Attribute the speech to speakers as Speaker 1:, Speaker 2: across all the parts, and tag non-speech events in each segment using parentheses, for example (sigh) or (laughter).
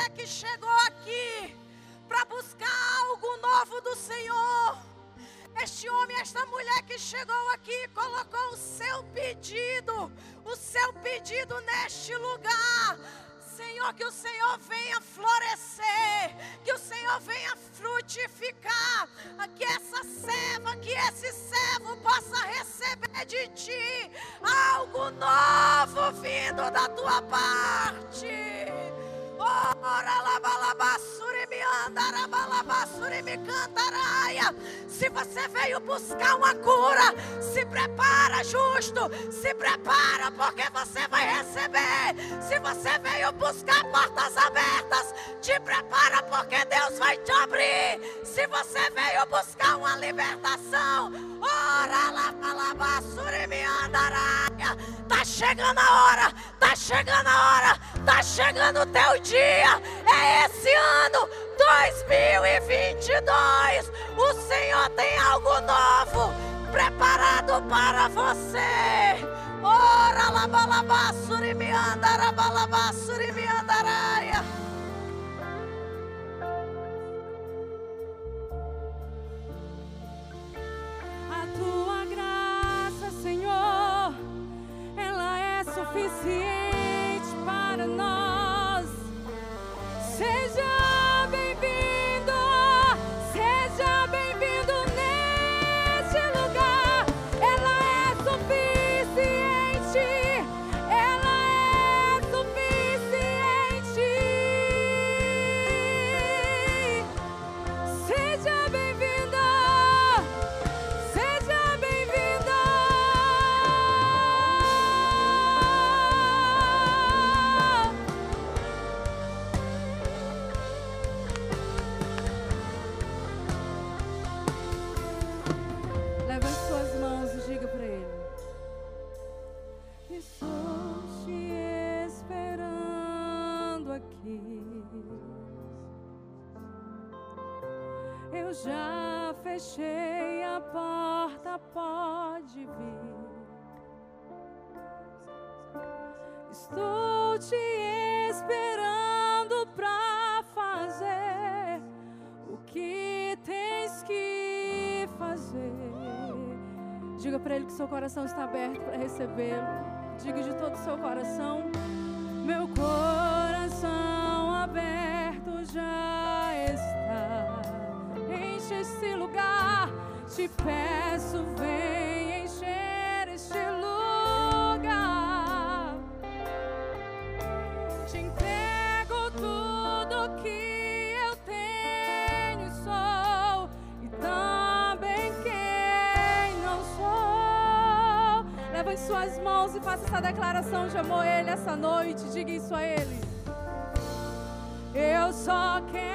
Speaker 1: mulher que chegou aqui para buscar algo novo do Senhor. Este homem, esta mulher que chegou aqui, colocou o seu pedido, o seu pedido neste lugar. Senhor, que o Senhor venha florescer, que o Senhor venha frutificar, que essa serva, que esse servo possa receber de ti algo novo vindo da tua parte. Se você veio buscar uma cura, se prepara, justo. Se prepara, porque você vai receber. Se você veio buscar portas abertas, te prepara, porque Deus vai te abrir. Se você veio buscar uma libertação, ora lá. Tá chegando a hora, tá chegando a hora, tá chegando o teu dia. É esse ano 2022. O Senhor tem algo novo preparado para você. Ora labalabassuri me andarabalabasuri me andaraia.
Speaker 2: Tua graça, Senhor, ela é suficiente para nós. Seja Já fechei a porta, pode vir. Estou te esperando pra fazer o que tens que fazer. Diga para ele que seu coração está aberto para recebê-lo. Diga de todo o seu coração. Meu coração aberto já está. Enche este lugar. Te peço, vem encher este lugar. Te entrego tudo que eu tenho e sou, e também quem não sou. Leva em suas mãos e faça essa declaração de amor a Ele essa noite. Diga isso a Ele. Eu só quero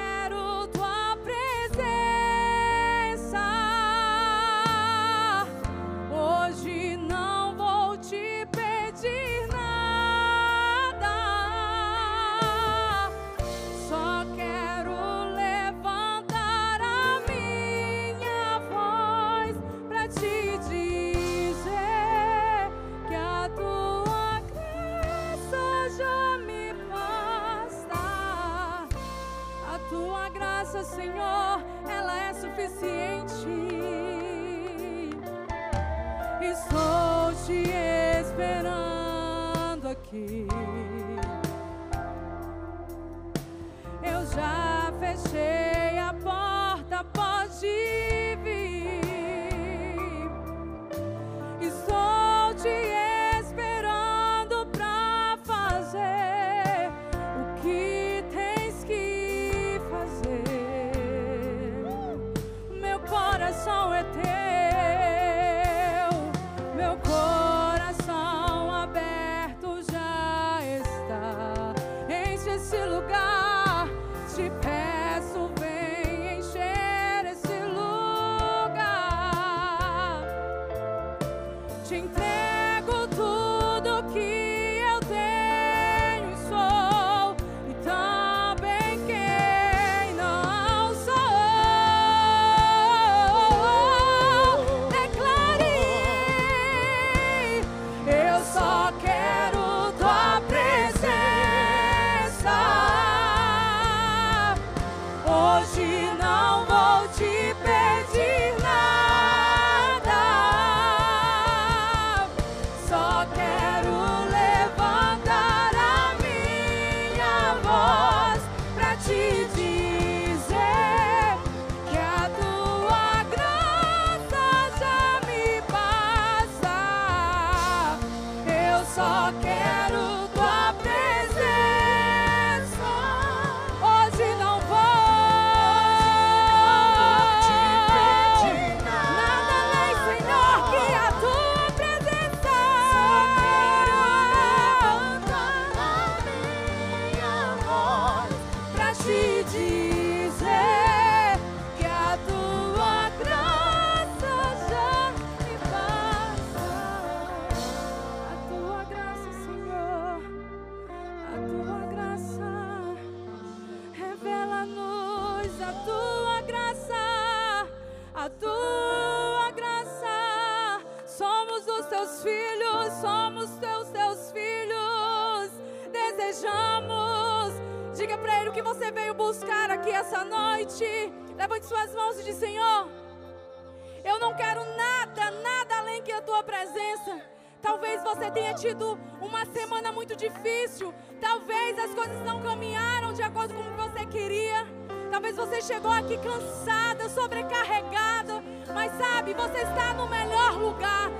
Speaker 2: tua presença. Talvez você tenha tido uma semana muito difícil. Talvez as coisas não caminharam de acordo com o que você queria. Talvez você chegou aqui cansada, sobrecarregada. Mas sabe, você está no melhor lugar.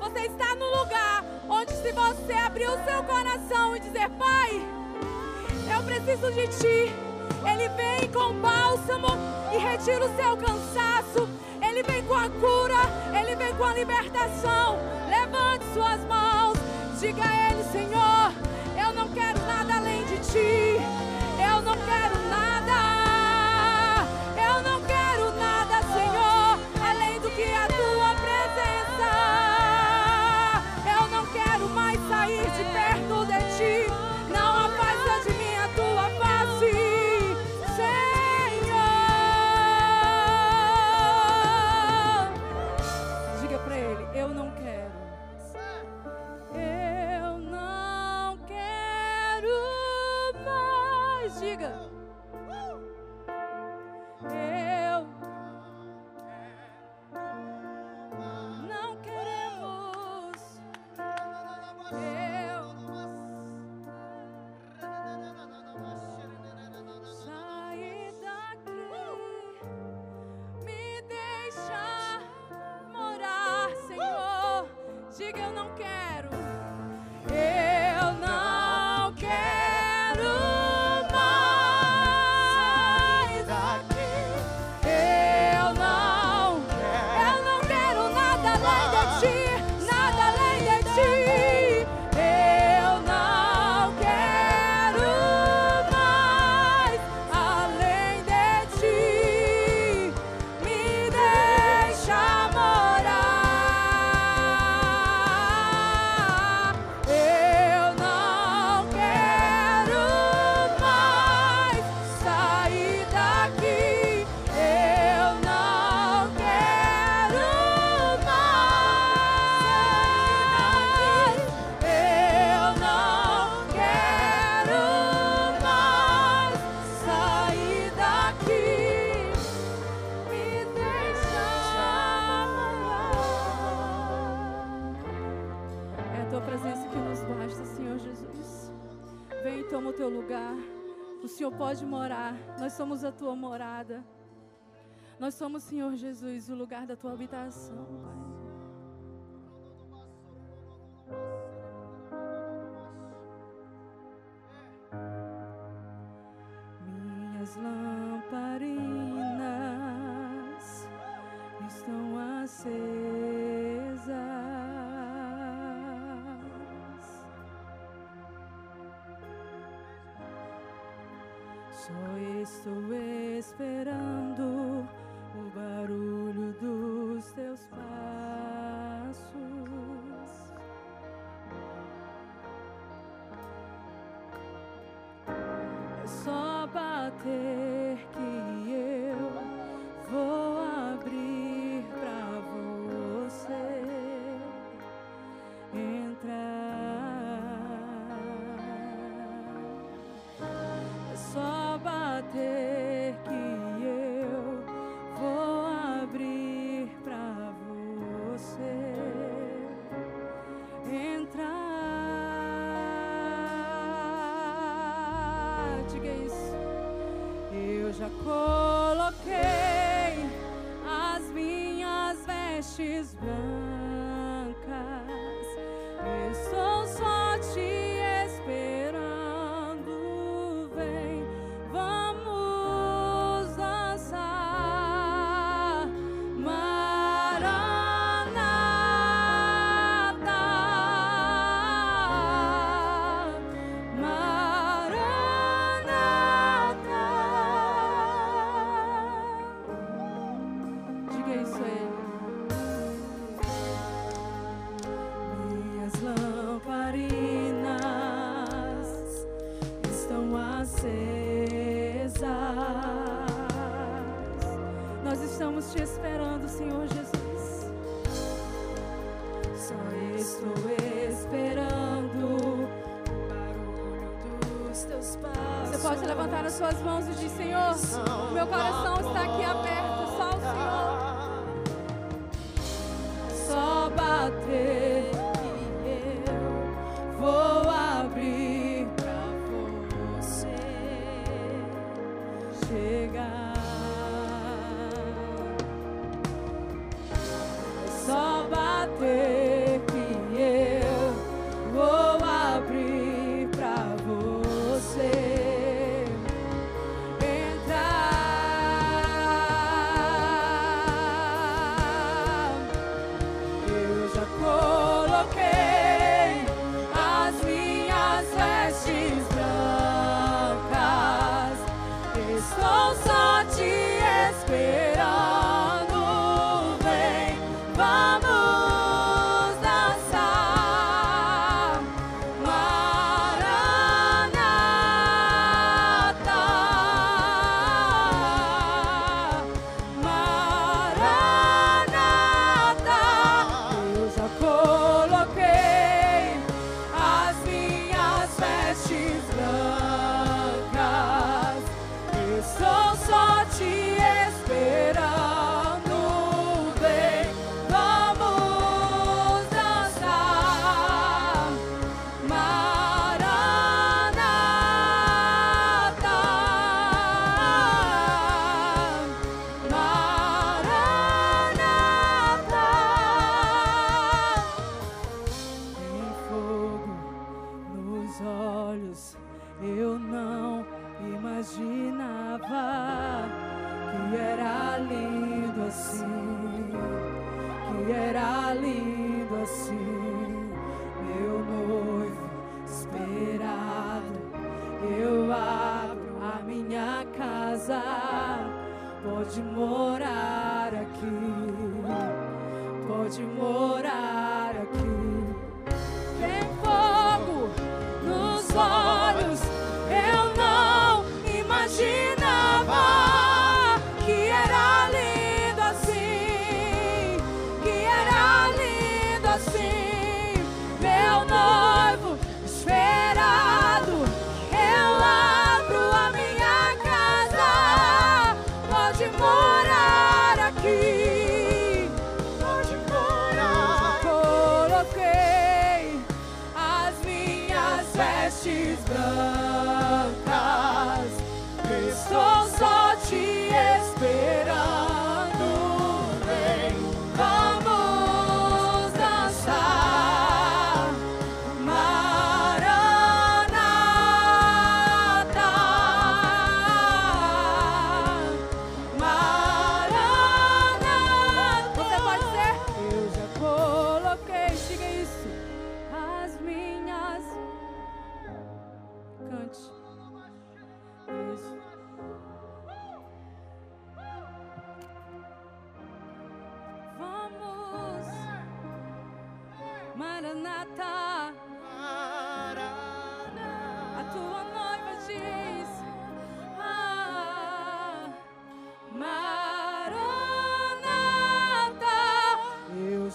Speaker 2: Você está no lugar onde, se você abrir o seu coração e dizer: Pai, eu preciso de ti. Ele vem com bálsamo e retira o seu cansaço. Ele vem com a cura, ele vem com a libertação. Levante suas mãos, diga a ele, Senhor, eu não quero nada além de ti. Eu não quero nada. Basta, Senhor Jesus. Vem e toma o teu lugar. O Senhor pode morar. Nós somos a tua morada. Nós somos, Senhor Jesus, o lugar da tua habitação, Pai. okay.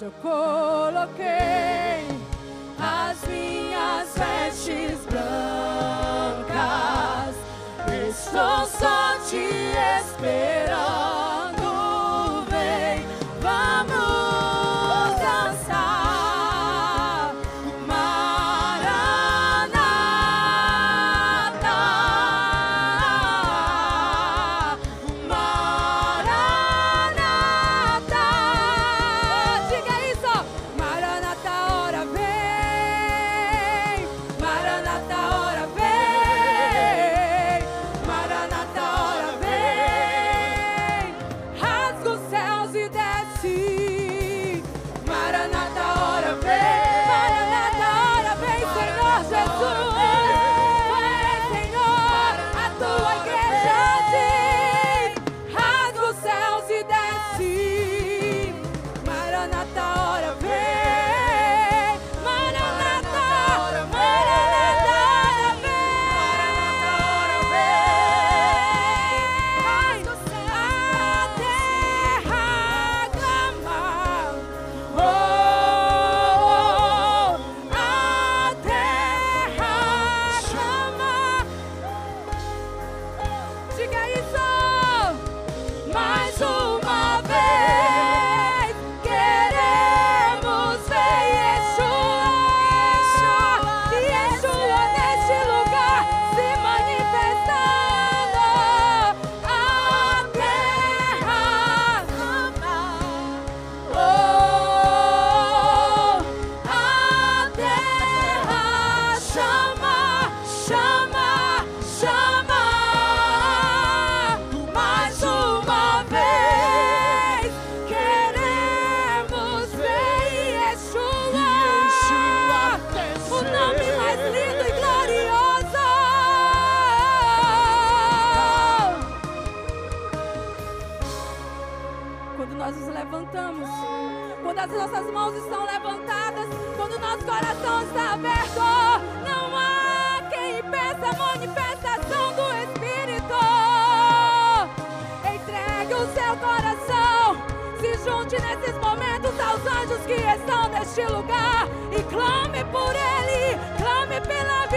Speaker 2: eu coloquei as minhas vestes brancas. Estou só te esperando. Nesses momentos aos anjos que estão neste lugar e clame por Ele, clame pela vida.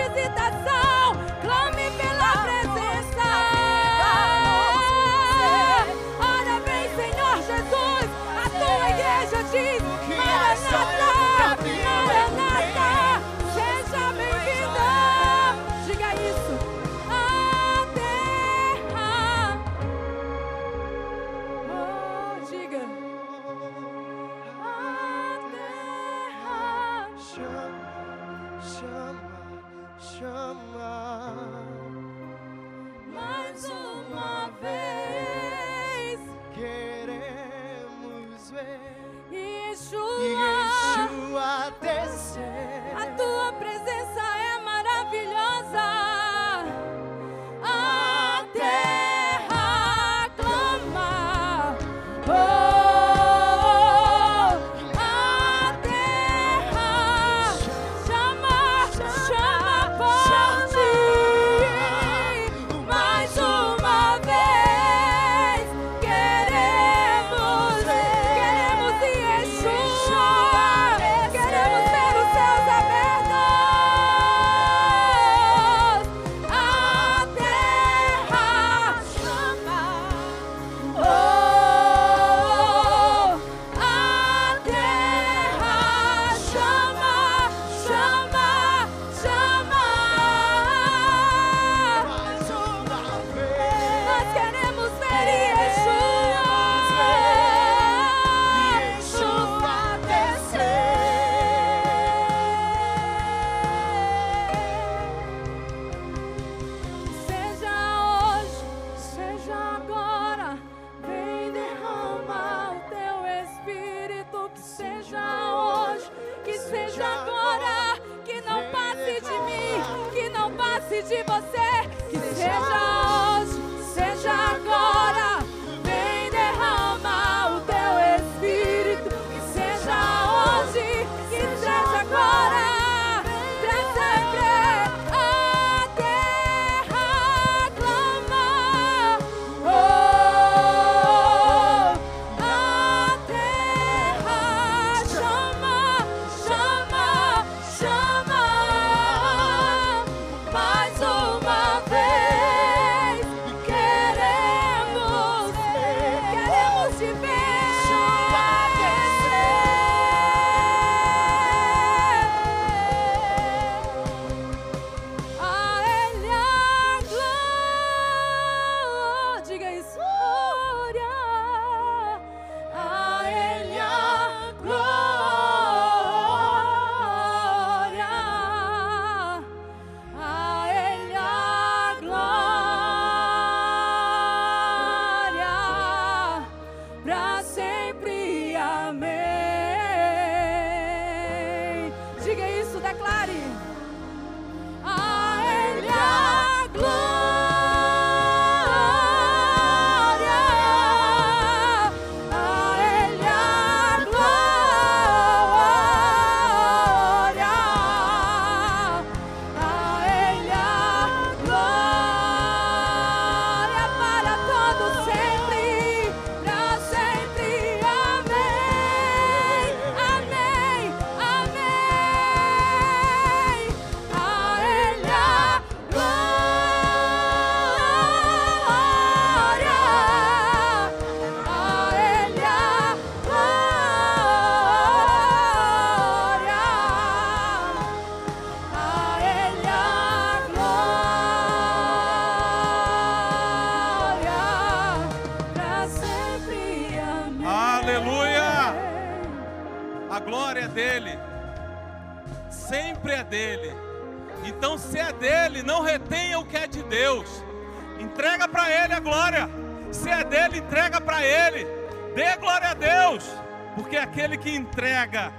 Speaker 2: que
Speaker 3: entrega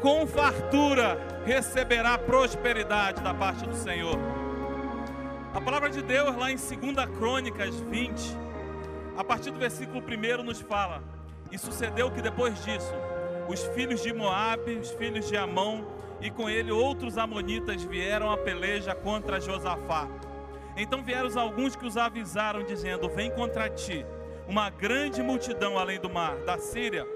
Speaker 3: com fartura receberá prosperidade da parte do Senhor. A palavra de Deus lá em 2 Crônicas 20, a partir do versículo 1 nos fala: E sucedeu que depois disso, os filhos de Moabe, os filhos de Amon e com ele outros amonitas vieram à peleja contra Josafá. Então vieram alguns que os avisaram dizendo: Vem contra ti uma grande multidão além do mar da Síria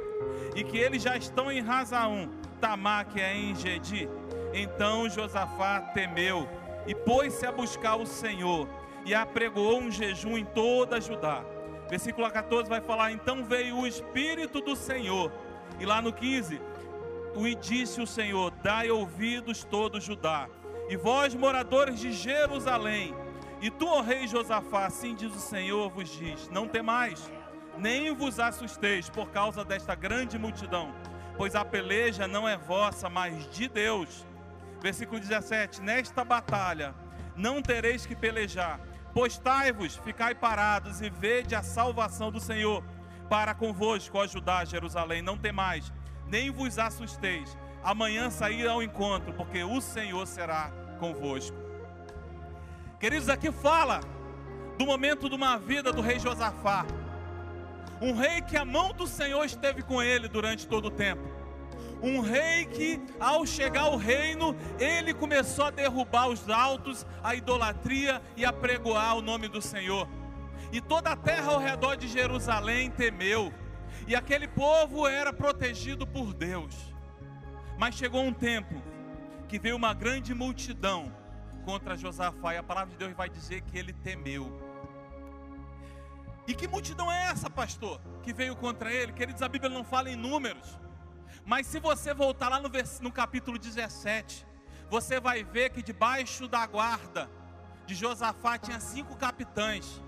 Speaker 3: e que eles já estão em Razaum, Tamar, que é em Gedi. Então Josafá temeu e pôs-se a buscar o Senhor e apregoou um jejum em toda Judá. Versículo 14 vai falar: Então veio o Espírito do Senhor, e lá no 15, e disse o Senhor: Dai ouvidos todo Judá, e vós, moradores de Jerusalém, e tu, ó rei Josafá, assim diz o Senhor, vos diz: Não temais, nem vos assusteis por causa desta grande multidão, pois a peleja não é vossa, mas de Deus. Versículo 17: Nesta batalha não tereis que pelejar, postai-vos, ficai parados e vede a salvação do Senhor para convosco ajudar Jerusalém. Não temais, nem vos assusteis. Amanhã sair ao encontro, porque o Senhor será convosco. Queridos, aqui fala do momento de uma vida do rei Josafá. Um rei que a mão do Senhor esteve com ele durante todo o tempo. Um rei que, ao chegar ao reino, ele começou a derrubar os altos, a idolatria e a pregoar o nome do Senhor. E toda a terra ao redor de Jerusalém temeu. E aquele povo era protegido por Deus. Mas chegou um tempo que veio uma grande multidão contra Josafá, e a palavra de Deus vai dizer que ele temeu. E que multidão é essa, pastor, que veio contra ele? Queridos, a Bíblia não fala em números, mas se você voltar lá no, no capítulo 17, você vai ver que debaixo da guarda de Josafá tinha cinco capitães.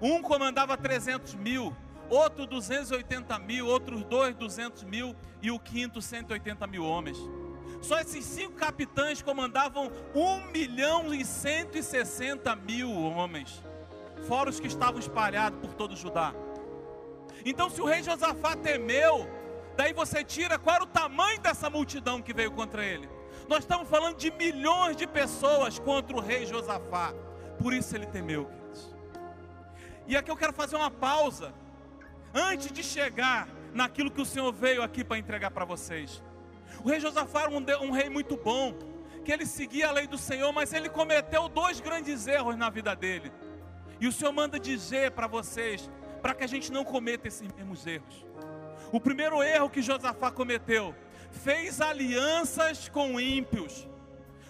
Speaker 3: Um comandava 300 mil, outro 280 mil, outros dois 200 mil e o quinto 180 mil homens. Só esses cinco capitães comandavam 1 milhão e 160 mil homens, fora os que estavam espalhados por todo Judá. Então, se o rei Josafá temeu, daí você tira qual era o tamanho dessa multidão que veio contra ele. Nós estamos falando de milhões de pessoas contra o rei Josafá. Por isso ele temeu, queridos. E aqui eu quero fazer uma pausa, antes de chegar naquilo que o Senhor veio aqui para entregar para vocês. O rei Josafá era um, um rei muito bom, que ele seguia a lei do Senhor, mas ele cometeu dois grandes erros na vida dele. E o Senhor manda dizer para vocês, para que a gente não cometa esses mesmos erros. O primeiro erro que Josafá cometeu, fez alianças com ímpios.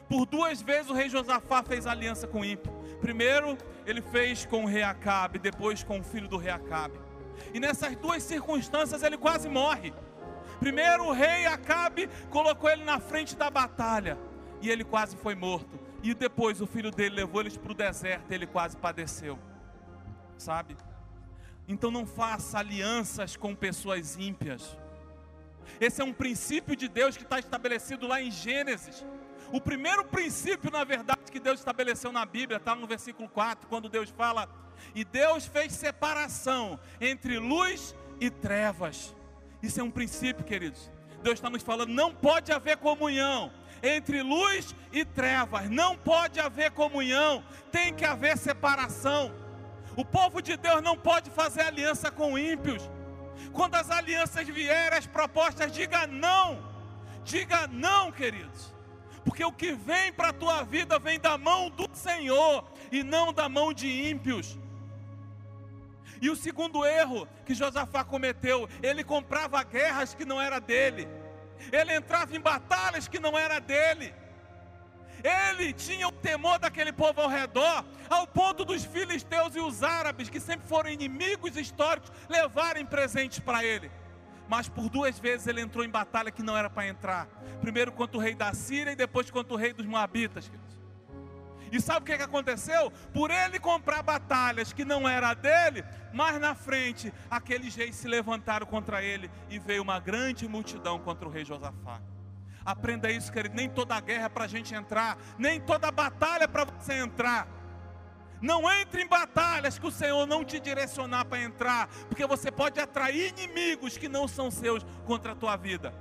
Speaker 3: Por duas vezes o rei Josafá fez aliança com ímpio. Primeiro, ele fez com o rei Acabe, depois com o filho do rei Acabe. E nessas duas circunstâncias ele quase morre. Primeiro o rei Acabe colocou ele na frente da batalha e ele quase foi morto. E depois o filho dele levou eles para o deserto e ele quase padeceu. Sabe? Então não faça alianças com pessoas ímpias. Esse é um princípio de Deus que está estabelecido lá em Gênesis. O primeiro princípio, na verdade, que Deus estabeleceu na Bíblia, está no versículo 4, quando Deus fala: E Deus fez separação entre luz e trevas. Isso é um princípio, queridos. Deus está nos falando: não pode haver comunhão entre luz e trevas, não pode haver comunhão, tem que haver separação. O povo de Deus não pode fazer aliança com ímpios. Quando as alianças vierem, as propostas, diga não, diga não, queridos, porque o que vem para a tua vida vem da mão do Senhor e não da mão de ímpios. E o segundo erro que Josafá cometeu, ele comprava guerras que não era dele. Ele entrava em batalhas que não era dele. Ele tinha o temor daquele povo ao redor, ao ponto dos filisteus e os árabes, que sempre foram inimigos históricos, levarem presentes para ele. Mas por duas vezes ele entrou em batalha que não era para entrar. Primeiro contra o rei da Síria e depois contra o rei dos Moabitas. E sabe o que, que aconteceu? Por ele comprar batalhas que não era dele, mais na frente, aqueles reis se levantaram contra ele e veio uma grande multidão contra o rei Josafá. Aprenda isso, querido. Nem toda guerra é para a gente entrar, nem toda batalha é para você entrar. Não entre em batalhas que o Senhor não te direcionar para entrar, porque você pode atrair inimigos que não são seus contra a tua vida.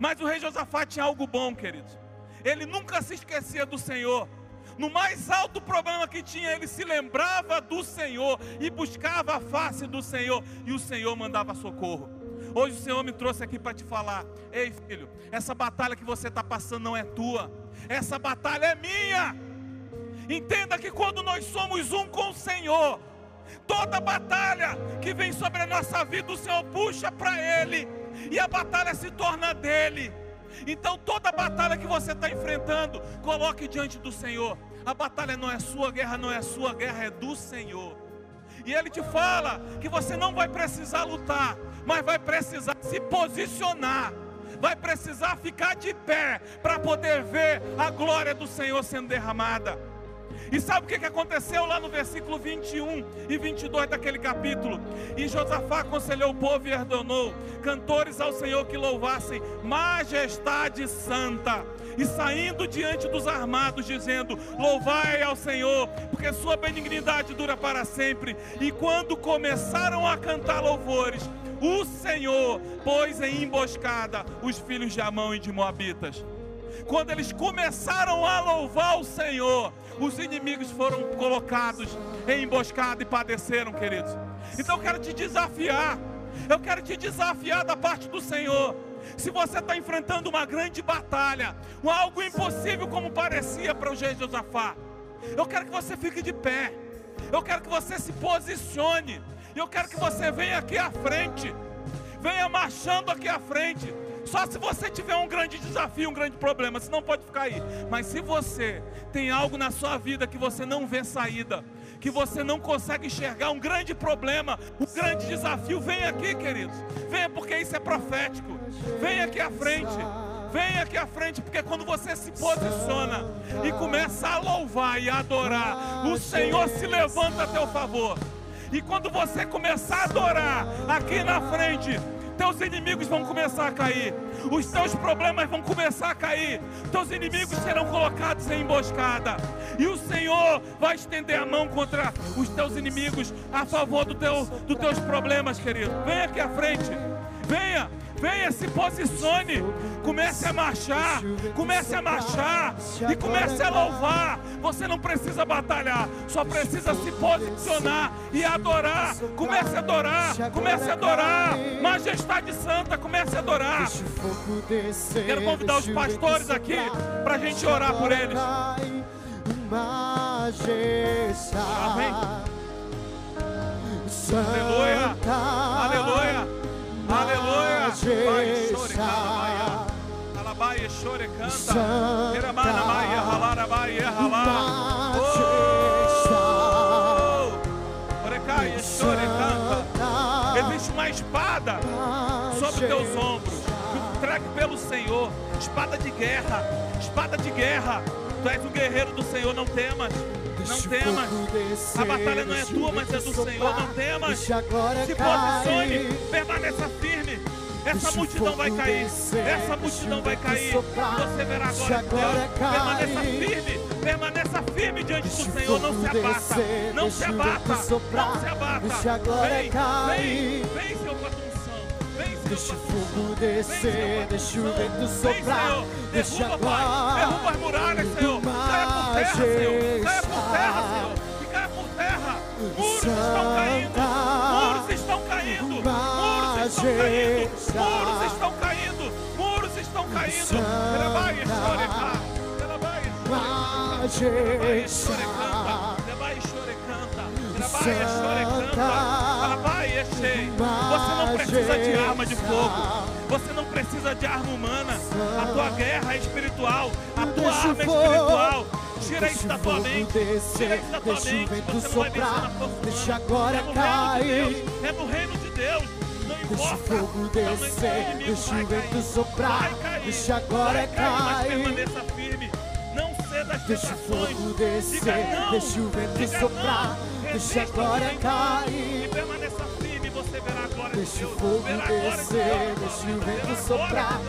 Speaker 3: Mas o rei Josafá tinha algo bom, queridos. Ele nunca se esquecia do Senhor no mais alto problema que tinha, ele se lembrava do Senhor e buscava a face do Senhor, e o Senhor mandava socorro. Hoje o Senhor me trouxe aqui para te falar: ei filho, essa batalha que você está passando não é tua, essa batalha é minha. Entenda que quando nós somos um com o Senhor, toda batalha que vem sobre a nossa vida, o Senhor puxa para Ele, e a batalha se torna dele. Então toda batalha que você está enfrentando, coloque diante do Senhor. A batalha não é sua, a guerra não é sua, a guerra é do Senhor. E Ele te fala que você não vai precisar lutar, mas vai precisar se posicionar. Vai precisar ficar de pé para poder ver a glória do Senhor sendo derramada. E sabe o que aconteceu lá no versículo 21 e 22 daquele capítulo? E Josafá aconselhou o povo e ordenou cantores ao Senhor que louvassem majestade santa. E saindo diante dos armados, dizendo: Louvai ao Senhor, porque sua benignidade dura para sempre. E quando começaram a cantar louvores, o Senhor pôs em emboscada os filhos de Amão e de Moabitas. Quando eles começaram a louvar o Senhor, os inimigos foram colocados em emboscada e padeceram, queridos. Então eu quero te desafiar, eu quero te desafiar da parte do Senhor. Se você está enfrentando uma grande batalha, algo impossível como parecia para o rei Josafá, eu quero que você fique de pé, eu quero que você se posicione, eu quero que você venha aqui à frente, venha marchando aqui à frente. Só se você tiver um grande desafio, um grande problema, você não pode ficar aí. Mas se você tem algo na sua vida que você não vê saída, que você não consegue enxergar um grande problema, um grande desafio, vem aqui, queridos. Venha porque isso é profético. Venha aqui à frente. Venha aqui à frente, porque quando você se posiciona e começa a louvar e a adorar, o Senhor se levanta a teu favor. E quando você começar a adorar aqui na frente, teus inimigos vão começar a cair, os teus problemas vão começar a cair, teus inimigos serão colocados em emboscada, e o Senhor vai estender a mão contra os teus inimigos a favor do teu, dos teus problemas, querido. Venha aqui à frente, venha. Venha, se posicione, comece a marchar, comece a marchar e comece a louvar. Você não precisa batalhar, só precisa se posicionar e adorar. Comece a adorar, comece a adorar. Majestade Santa, comece a adorar. Quero convidar os pastores aqui para a gente orar por eles. Amém. Aleluia, aleluia. Vai, chore, canta. Maia, ralar. Orecaia, chore, canta. Existe uma espada sobre teus ombros. Trague pelo Senhor. Espada de guerra. Espada de guerra. Tu és o guerreiro do Senhor, não temas. Não temas. A batalha não é tua, mas é do Senhor. Não temas. Se posicione. Permaneça firme. Essa multidão vai cair. Essa multidão vai cair. Você verá agora Deus. Permaneça firme. Permaneça firme diante do Senhor. Não se abata. Não se abata. Não se abata. Vem, vem, vem, Senhor, com a tua unção. Vem, Senhor,
Speaker 4: Deixa o
Speaker 3: a
Speaker 4: fogo descer, deixa o vento soprar, deixa
Speaker 3: Pai.
Speaker 4: agora
Speaker 3: Derruba as muralhas, Senhor. Caia por terra, Senhor. Caia por terra, Senhor. E caia por terra. Muros estão caindo. Muros estão caindo. Muros estão caindo. Muros estão caindo. Muros estão caindo. Trabalhe, chore, cá. Trabalhe, chore, chore, canta. Trabalhe, chore, canta. Trabalhe, chore, canta. Trabalhe, cheio. Você não precisa de arma de fogo. Você não precisa de arma humana. A tua guerra é espiritual. A tua arma é espiritual. Tira isso da tua mente. Tira isso da tua
Speaker 4: deixa o
Speaker 3: mente.
Speaker 4: vento
Speaker 3: Você não vai vencer na
Speaker 4: soprar,
Speaker 3: força
Speaker 4: deixa agora
Speaker 3: é no
Speaker 4: cair.
Speaker 3: reino de Deus. É no reino de Deus. Não
Speaker 4: Deixa o fogo
Speaker 3: o
Speaker 4: descer, deixa o vento soprar, deixa agora
Speaker 3: cair. Mas
Speaker 4: cair.
Speaker 3: permaneça firme. Não ceda às
Speaker 4: Deixa o fogo descer, deixa o vento soprar, deixa agora cair.
Speaker 3: Permaneça firme você verá a glória de
Speaker 4: Deixa o
Speaker 3: Deus.
Speaker 4: fogo descer, deixa o vento soprar.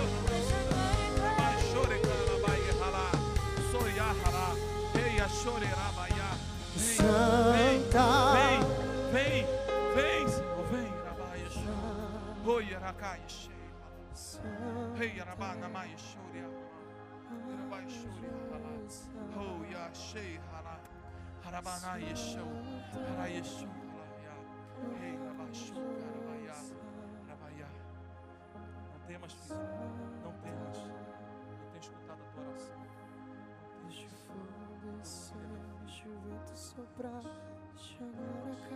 Speaker 4: Santa.
Speaker 3: Vem, vem, vem, Oi, cheia. Rei, arabá, namai, chore, Rabai, chore, ralá. Oh, ya, shei, ralá. Harabana, yeshua. Hara, yeshua, ralá, ya. Rei, rabá, shu, carabaiá. Rabaiá. temas, filho. Não temas. Eu tenho escutado a tua oração.
Speaker 4: Deixa o fogo descer, deixa o vento soprar, deixa a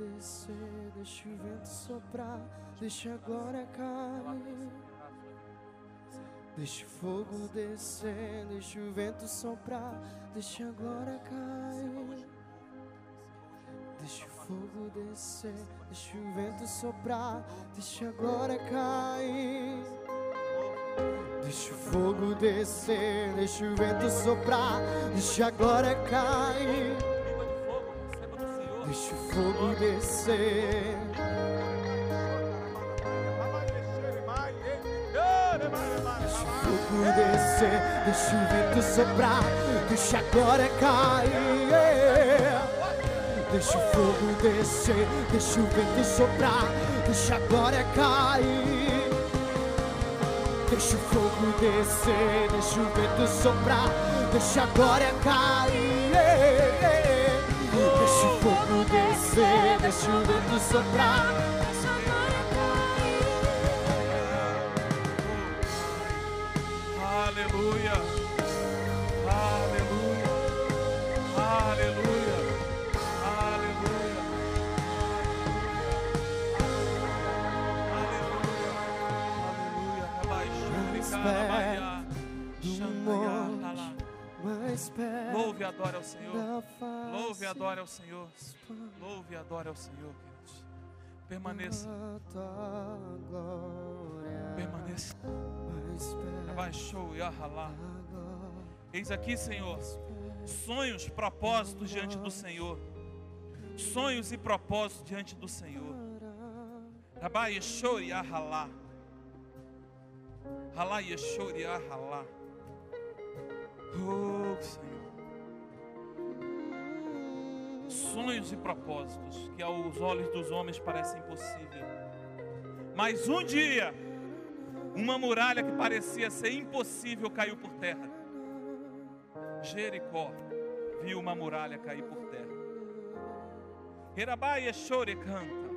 Speaker 4: descer, deixa o vento soprar, deixa a glória cair. Deixa o fogo descer, deixa o vento soprar, deixa a glória cair. Deixa o fogo descer, deixa o vento soprar, deixa a glória cair. Deixa o fogo descer, deixa o vento soprar, deixa a glória cair. Deixa o fogo descer. Deixa o fogo descer, deixa o vento soprar, deixa a glória cair. Deixa o fogo descer, deixa o vento soprar, deixa a glória cair. Deixa o fogo descer, deixa o vento soprar, deixa a glória cair. Descer, deixa o vento soprar.
Speaker 2: Deixa a glória
Speaker 3: Aleluia. Aleluia. Aleluia. Aleluia. Aleluia. Aleluia. Aleluia. Louve e adore ao Senhor. Louve e adore ao Senhor. Louve e adore ao Senhor, queridos. Permaneça. Permaneça. Abaixou e arralá. Eis aqui, Senhor, sonhos, propósitos diante do Senhor. Sonhos e propósitos diante do Senhor. Rabai Yeshua e Ahalá. Halá Yeshua e Ahalá. Oh, Senhor. Sonhos e propósitos que aos olhos dos homens parecem impossível. Mas um dia, uma muralha que parecia ser impossível caiu por terra. Jericó viu uma muralha cair por terra. Herabai Yeshore canta.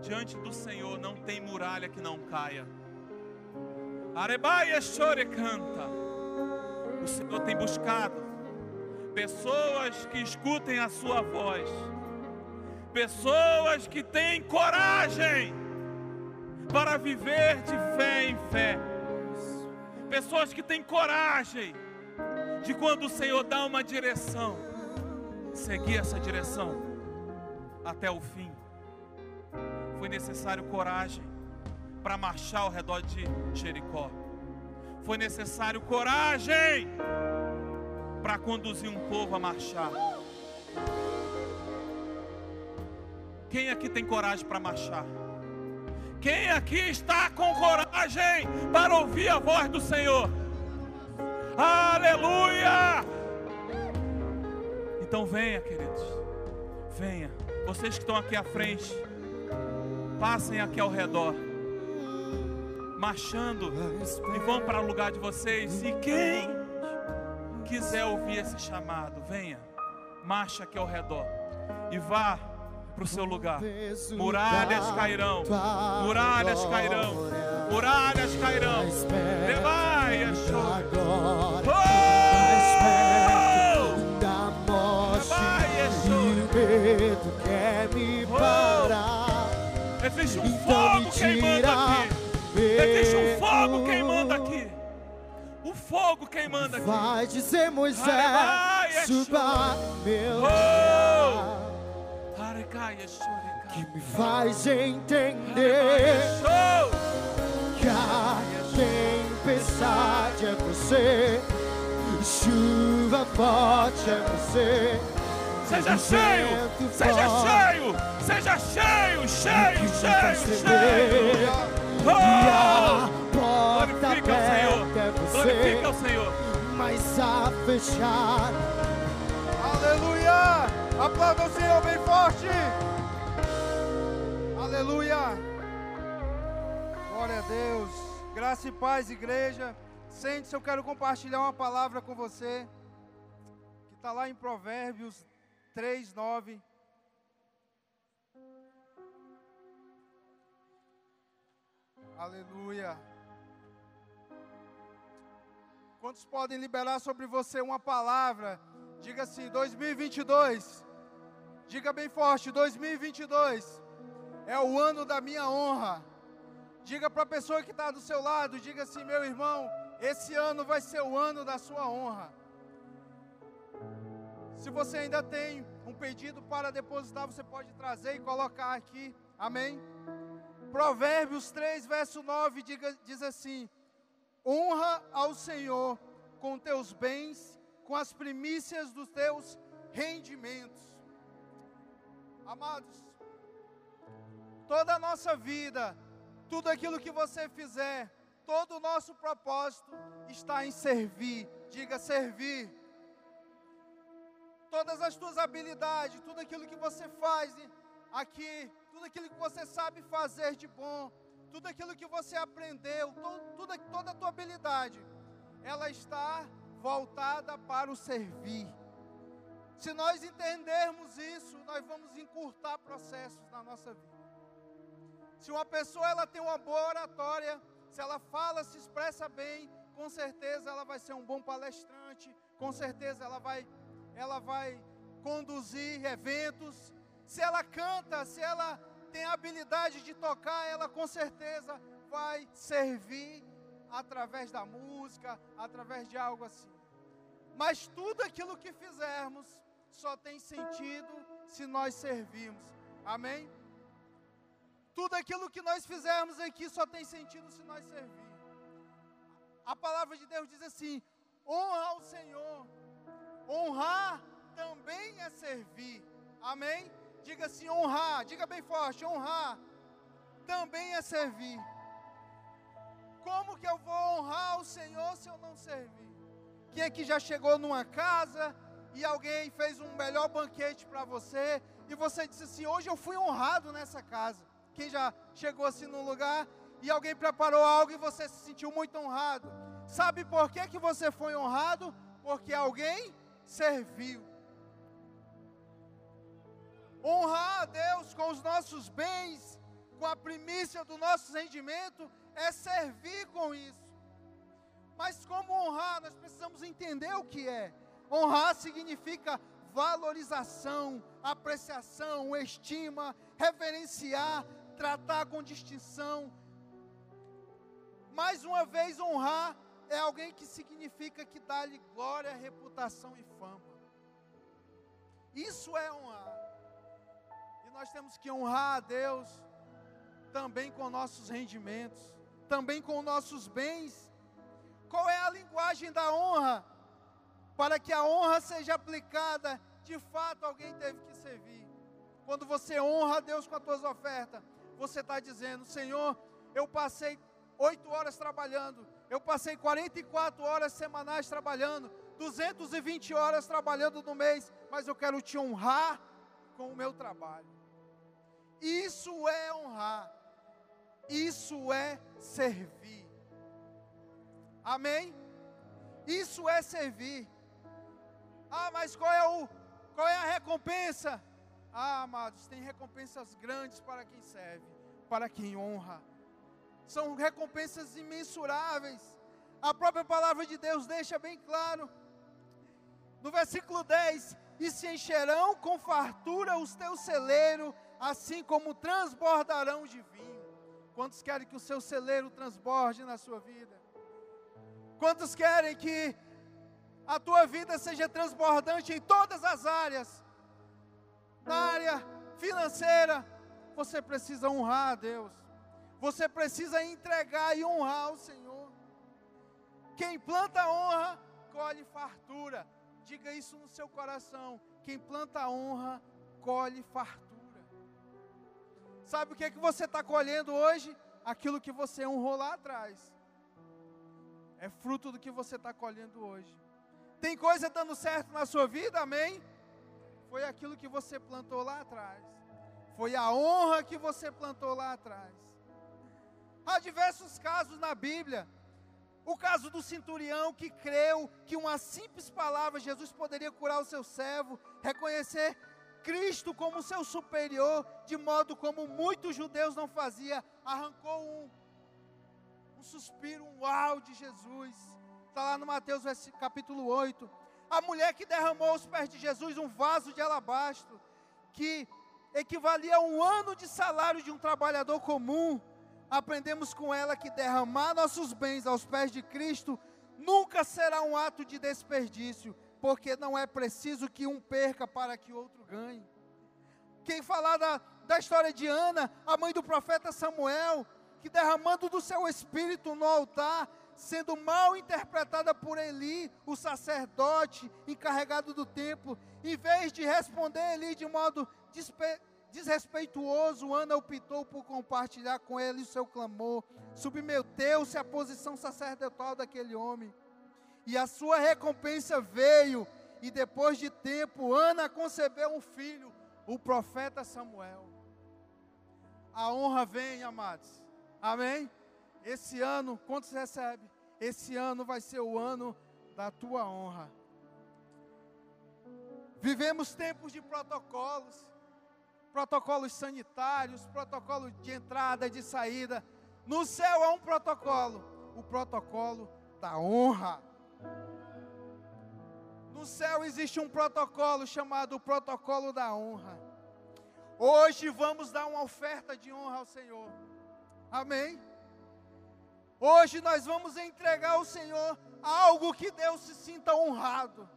Speaker 3: Diante do Senhor não tem muralha que não caia. Arebai Yeshore canta. O Senhor tem buscado pessoas que escutem a sua voz. Pessoas que têm coragem para viver de fé em fé. Pessoas que têm coragem de quando o Senhor dá uma direção, seguir essa direção até o fim. Foi necessário coragem para marchar ao redor de Jericó. Foi necessário coragem para conduzir um povo a marchar. Quem aqui tem coragem para marchar? Quem aqui está com coragem para ouvir a voz do Senhor? Aleluia! Então venha, queridos. Venha. Vocês que estão aqui à frente, passem aqui ao redor. Marchando e vão para o lugar de vocês. E quem quiser ouvir esse chamado, venha. Marcha aqui ao redor e vá para o seu lugar. Muralhas cairão. Muralhas cairão. Muralhas cairão. Levai, Yeshua. Oh!
Speaker 4: da morte
Speaker 3: Vai, Yeshua.
Speaker 4: o medo quer me parar.
Speaker 3: Existe um
Speaker 4: Então
Speaker 3: fogo queimando aqui. Existe um fogo queimando aqui. O fogo queimando aqui.
Speaker 4: Vai dizer Moisés, suba meu
Speaker 3: Oh!
Speaker 4: que me faz entender
Speaker 3: Yeshua.
Speaker 4: que a tempestade é você, chuva forte é você.
Speaker 3: Seja cheio, seja cheio, seja cheio, cheio, cheio, cheio.
Speaker 4: E a
Speaker 3: Oh!
Speaker 4: porta
Speaker 3: Glorifica o Senhor,
Speaker 4: aberta é
Speaker 3: glorifica o
Speaker 4: você,
Speaker 3: Senhor.
Speaker 4: mas a fechar
Speaker 5: Aleluia! Aplauda o Senhor bem forte! Aleluia! Glória a Deus! Graça e paz, igreja. Sente-se, eu quero compartilhar uma palavra com você. Que está lá em Provérbios 3, 9. Aleluia. Quantos podem liberar sobre você uma palavra? Diga assim: 2022. Diga bem forte: 2022 é o ano da minha honra. Diga para a pessoa que está do seu lado: diga assim, meu irmão, esse ano vai ser o ano da sua honra. Se você ainda tem um pedido para depositar, você pode trazer e colocar aqui. Amém? Provérbios 3, verso 9 diga, diz assim: Honra ao Senhor com teus bens, com as primícias dos teus rendimentos. Amados, toda a nossa vida, tudo aquilo que você fizer, todo o nosso propósito está em servir. Diga servir. Todas as tuas habilidades, tudo aquilo que você faz aqui, tudo aquilo que você sabe fazer de bom, tudo aquilo que você aprendeu, tudo, toda a tua habilidade, ela está voltada para o servir. Se nós entendermos isso, nós vamos encurtar processos na nossa vida. Se uma pessoa ela tem uma boa oratória, se ela fala, se expressa bem, com certeza ela vai ser um bom palestrante, com certeza ela vai ela vai conduzir eventos. Se ela canta, se ela tem a habilidade de tocar, ela com certeza vai servir através da música, através de algo assim. Mas tudo aquilo que fizermos só tem sentido se nós servirmos. Amém? Tudo aquilo que nós fizermos aqui só tem sentido se nós servirmos. A palavra de Deus diz assim: honra ao Senhor. Honrar também é servir. Amém? Diga assim: honrar. Diga bem forte: honrar também é servir. Como que eu vou honrar o Senhor se eu não servir? Quem aqui já chegou numa casa e alguém fez um melhor banquete para você e você disse assim: Hoje eu fui honrado nessa casa. Quem já chegou assim num lugar e alguém preparou algo e você se sentiu muito honrado. Sabe por que, que você foi honrado? Porque alguém serviu. Honrar a Deus com os nossos bens, com a primícia do nosso rendimento, é servir com isso. Mas como honrar, nós precisamos entender o que é. Honrar significa valorização, apreciação, estima, reverenciar, tratar com distinção. Mais uma vez, honrar é alguém que significa que dá-lhe glória, reputação e fama. Isso é honrar. Nós temos que honrar a Deus também com nossos rendimentos, também com nossos bens qual é a linguagem da honra? Para que a honra seja aplicada, de fato alguém teve que servir. Quando você honra a Deus com as suas ofertas, você está dizendo: Senhor, eu passei oito horas trabalhando, eu passei 44 horas semanais trabalhando, 220 horas trabalhando no mês, mas eu quero te honrar com o meu trabalho. Isso é honrar, isso é servir. Amém? Isso é servir. Ah, mas qual é o qual é a recompensa? Ah, amados, tem recompensas grandes para quem serve, para quem honra. São recompensas imensuráveis. A própria palavra de Deus deixa bem claro. No versículo 10: E se encherão com fartura os teus celeiros, assim como transbordarão de vinho. Quantos querem que o seu celeiro transborde na sua vida? Quantos querem que a tua vida seja transbordante em todas as áreas? Na área financeira, você precisa honrar a Deus. Você precisa entregar e honrar o Senhor. Quem planta honra, colhe fartura. Diga isso no seu coração. Quem planta honra, colhe fartura. Sabe o que, é que você está colhendo hoje? Aquilo que você honrou lá atrás é fruto do que você está colhendo hoje. Tem coisa dando certo na sua vida, amém? Foi aquilo que você plantou lá atrás. Foi a honra que você plantou lá atrás. Há diversos casos na Bíblia. O caso do centurião que creu que uma simples palavra Jesus poderia curar o seu servo, reconhecer Cristo como seu superior, de modo como muitos judeus não faziam, arrancou um um suspiro, um uau de Jesus. Está lá no Mateus capítulo 8. A mulher que derramou aos pés de Jesus um vaso de alabastro, que equivalia a um ano de salário de um trabalhador comum. Aprendemos com ela que derramar nossos bens aos pés de Cristo nunca será um ato de desperdício, porque não é preciso que um perca para que outro ganhe. Quem falar da, da história de Ana, a mãe do profeta Samuel, que derramando do seu espírito no altar, sendo mal interpretada por Eli, o sacerdote encarregado do templo, em vez de responder Eli de modo desrespeituoso, Ana optou por compartilhar com ele o seu clamor, submeteu-se à posição sacerdotal daquele homem, e a sua recompensa veio, e depois de tempo, Ana concebeu um filho, o profeta Samuel. A honra vem, amados. Amém? Esse ano, quantos recebe? Esse ano vai ser o ano da tua honra. Vivemos tempos de protocolos, protocolos sanitários, protocolos de entrada, de saída. No céu há um protocolo, o protocolo da honra. No céu existe um protocolo chamado protocolo da honra. Hoje vamos dar uma oferta de honra ao Senhor. Amém? Hoje nós vamos entregar ao Senhor algo que Deus se sinta honrado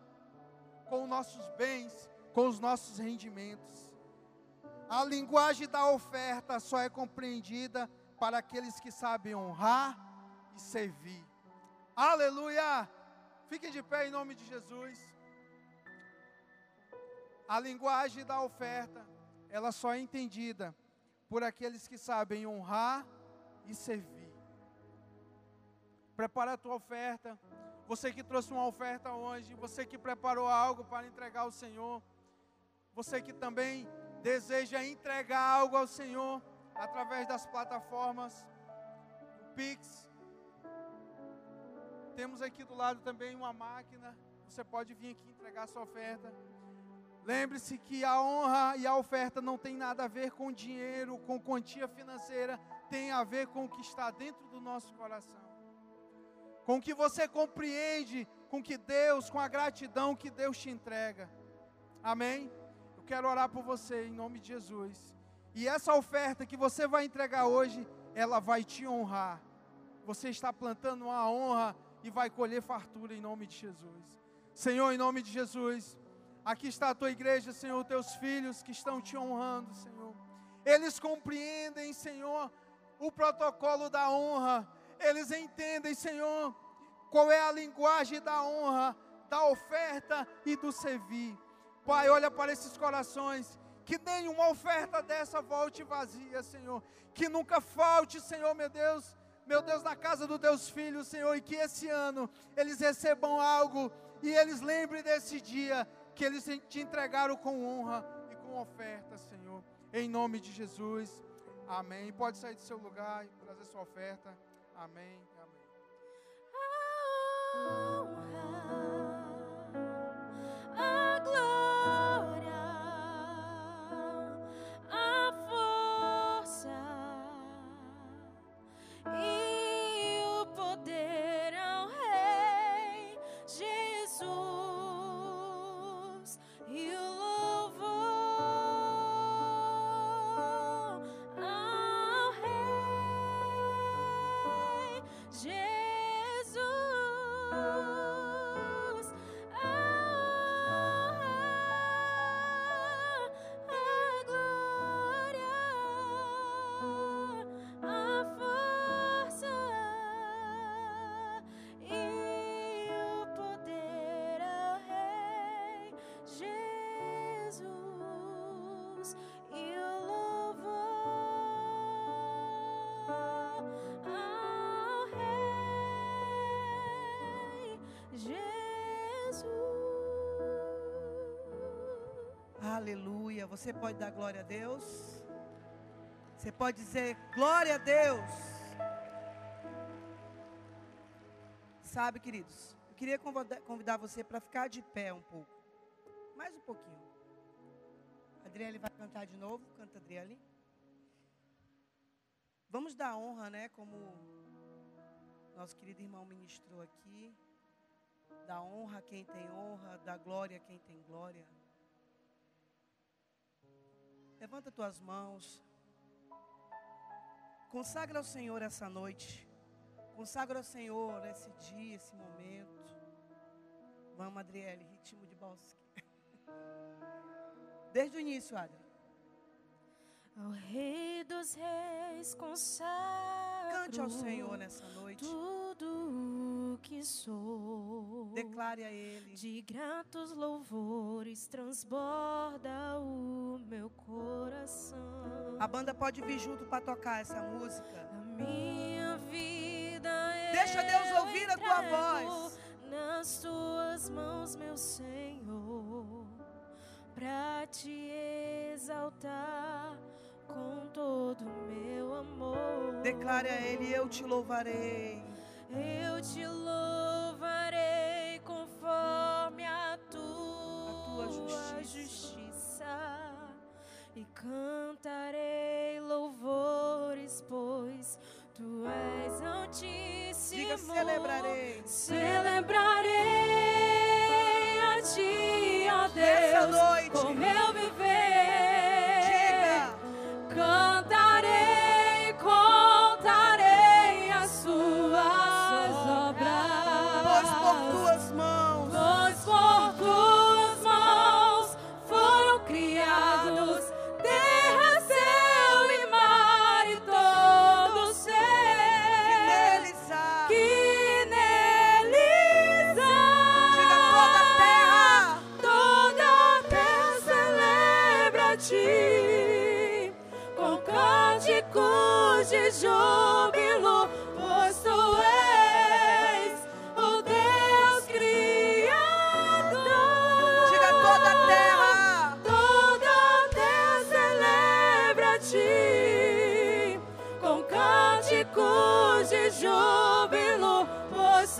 Speaker 5: com nossos bens, com os nossos rendimentos. A linguagem da oferta só é compreendida para aqueles que sabem honrar e servir. Aleluia! Fique de pé em nome de Jesus. A linguagem da oferta, ela só é entendida por aqueles que sabem honrar e servir. Prepara a tua oferta. Você que trouxe uma oferta hoje, você que preparou algo para entregar ao Senhor, você que também deseja entregar algo ao Senhor através das plataformas do Pix. Temos aqui do lado também uma máquina. Você pode vir aqui entregar sua oferta. Lembre-se que a honra e a oferta não tem nada a ver com dinheiro, com quantia financeira, tem a ver com o que está dentro do nosso coração com que você compreende com que Deus, com a gratidão que Deus te entrega. Amém? Eu quero orar por você em nome de Jesus. E essa oferta que você vai entregar hoje, ela vai te honrar. Você está plantando uma honra e vai colher fartura em nome de Jesus. Senhor, em nome de Jesus, aqui está a tua igreja, Senhor, teus filhos que estão te honrando, Senhor. Eles compreendem, Senhor, o protocolo da honra eles entendem, Senhor, qual é a linguagem da honra, da oferta e do servir. Pai, olha para esses corações, que nenhuma oferta dessa volte vazia, Senhor. Que nunca falte, Senhor, meu Deus, meu Deus, na casa dos teus filhos, Senhor, e que esse ano eles recebam algo e eles lembrem desse dia que eles te entregaram com honra e com oferta, Senhor. Em nome de Jesus. Amém. Pode sair do seu lugar e trazer sua oferta. Amém.
Speaker 2: Amém. A glória,
Speaker 6: Aleluia. Você pode dar glória a Deus? Você pode dizer glória a Deus. Sabe, queridos, eu queria convidar você para ficar de pé um pouco. Mais um pouquinho. Adriele vai cantar de novo. Canta, Adriele. Vamos dar honra, né? Como Nosso querido irmão ministrou aqui. Da honra a quem tem honra, da glória a quem tem glória. Levanta tuas mãos. Consagra ao Senhor essa noite. Consagra ao Senhor esse dia, esse momento. Vamos, Adriele, ritmo de bosque. (laughs) Desde o início, Adri.
Speaker 2: Ao Rei dos Reis consagro
Speaker 6: Cante ao Senhor nessa noite.
Speaker 2: tudo o que sou.
Speaker 6: A Ele.
Speaker 2: De gratos louvores transborda o meu coração.
Speaker 6: A banda pode vir junto para tocar essa música.
Speaker 2: A minha vida
Speaker 6: Deixa Deus
Speaker 2: eu
Speaker 6: ouvir a tua voz.
Speaker 2: Nas tuas mãos, meu Senhor, para te exaltar com todo o meu amor.
Speaker 6: Declare a Ele: Eu te louvarei.
Speaker 2: Eu te louvarei tua,
Speaker 6: justiça.
Speaker 2: e cantarei louvores, pois tu és altíssimo.
Speaker 6: Diga: Celebrarei.
Speaker 2: Celebrarei a ti, ó
Speaker 6: Nessa
Speaker 2: Deus,
Speaker 6: noite.
Speaker 2: com meu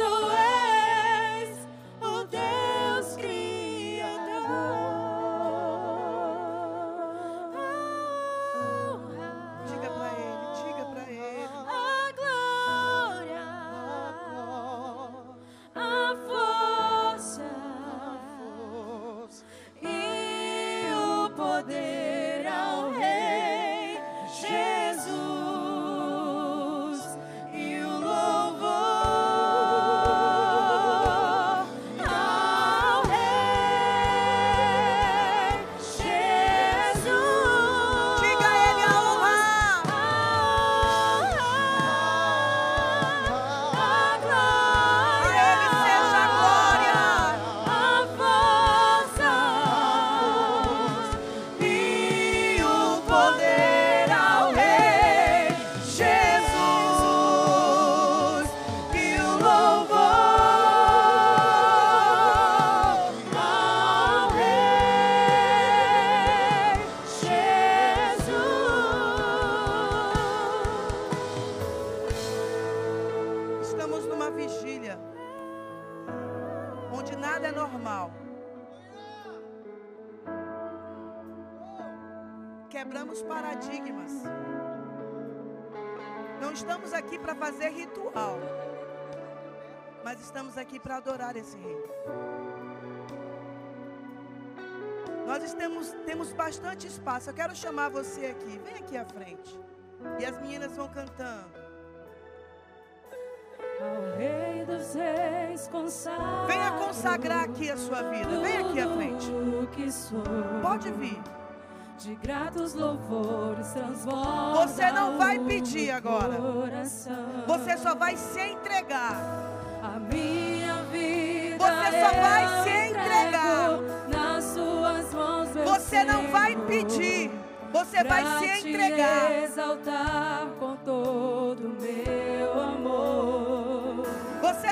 Speaker 6: pois Estamos numa vigília onde nada é normal. Quebramos paradigmas. Não estamos aqui para fazer ritual, mas estamos aqui para adorar esse rei. Nós temos, temos bastante espaço. Eu quero chamar você aqui. Vem aqui à frente. E as meninas vão cantando.
Speaker 2: Rei dos Reis consagra.
Speaker 6: Venha consagrar aqui a sua vida. Vem aqui à frente.
Speaker 2: tudo que sou.
Speaker 6: Pode vir.
Speaker 2: De gratos louvores transborda.
Speaker 6: Você não vai pedir agora. Você só vai se entregar.
Speaker 2: A minha vida.
Speaker 6: Você só vai se entregar.
Speaker 2: Nas suas mãos,
Speaker 6: Você não vai pedir. Você vai se entregar.
Speaker 2: exaltar com todo o meu amor.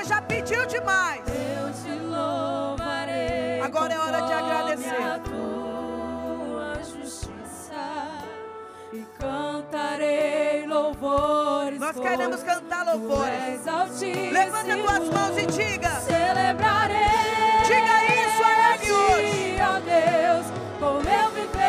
Speaker 6: Você já pediu demais.
Speaker 2: Eu te louvarei.
Speaker 6: Agora é hora de agradecer.
Speaker 2: A tua justiça e cantarei louvores.
Speaker 6: Nós queremos cantar louvores.
Speaker 2: altíssimo.
Speaker 6: Levanta tuas mãos e diga.
Speaker 2: Celebrarei.
Speaker 6: Diga isso a Ele
Speaker 2: ti,
Speaker 6: hoje.
Speaker 2: ó Deus, com meu viver.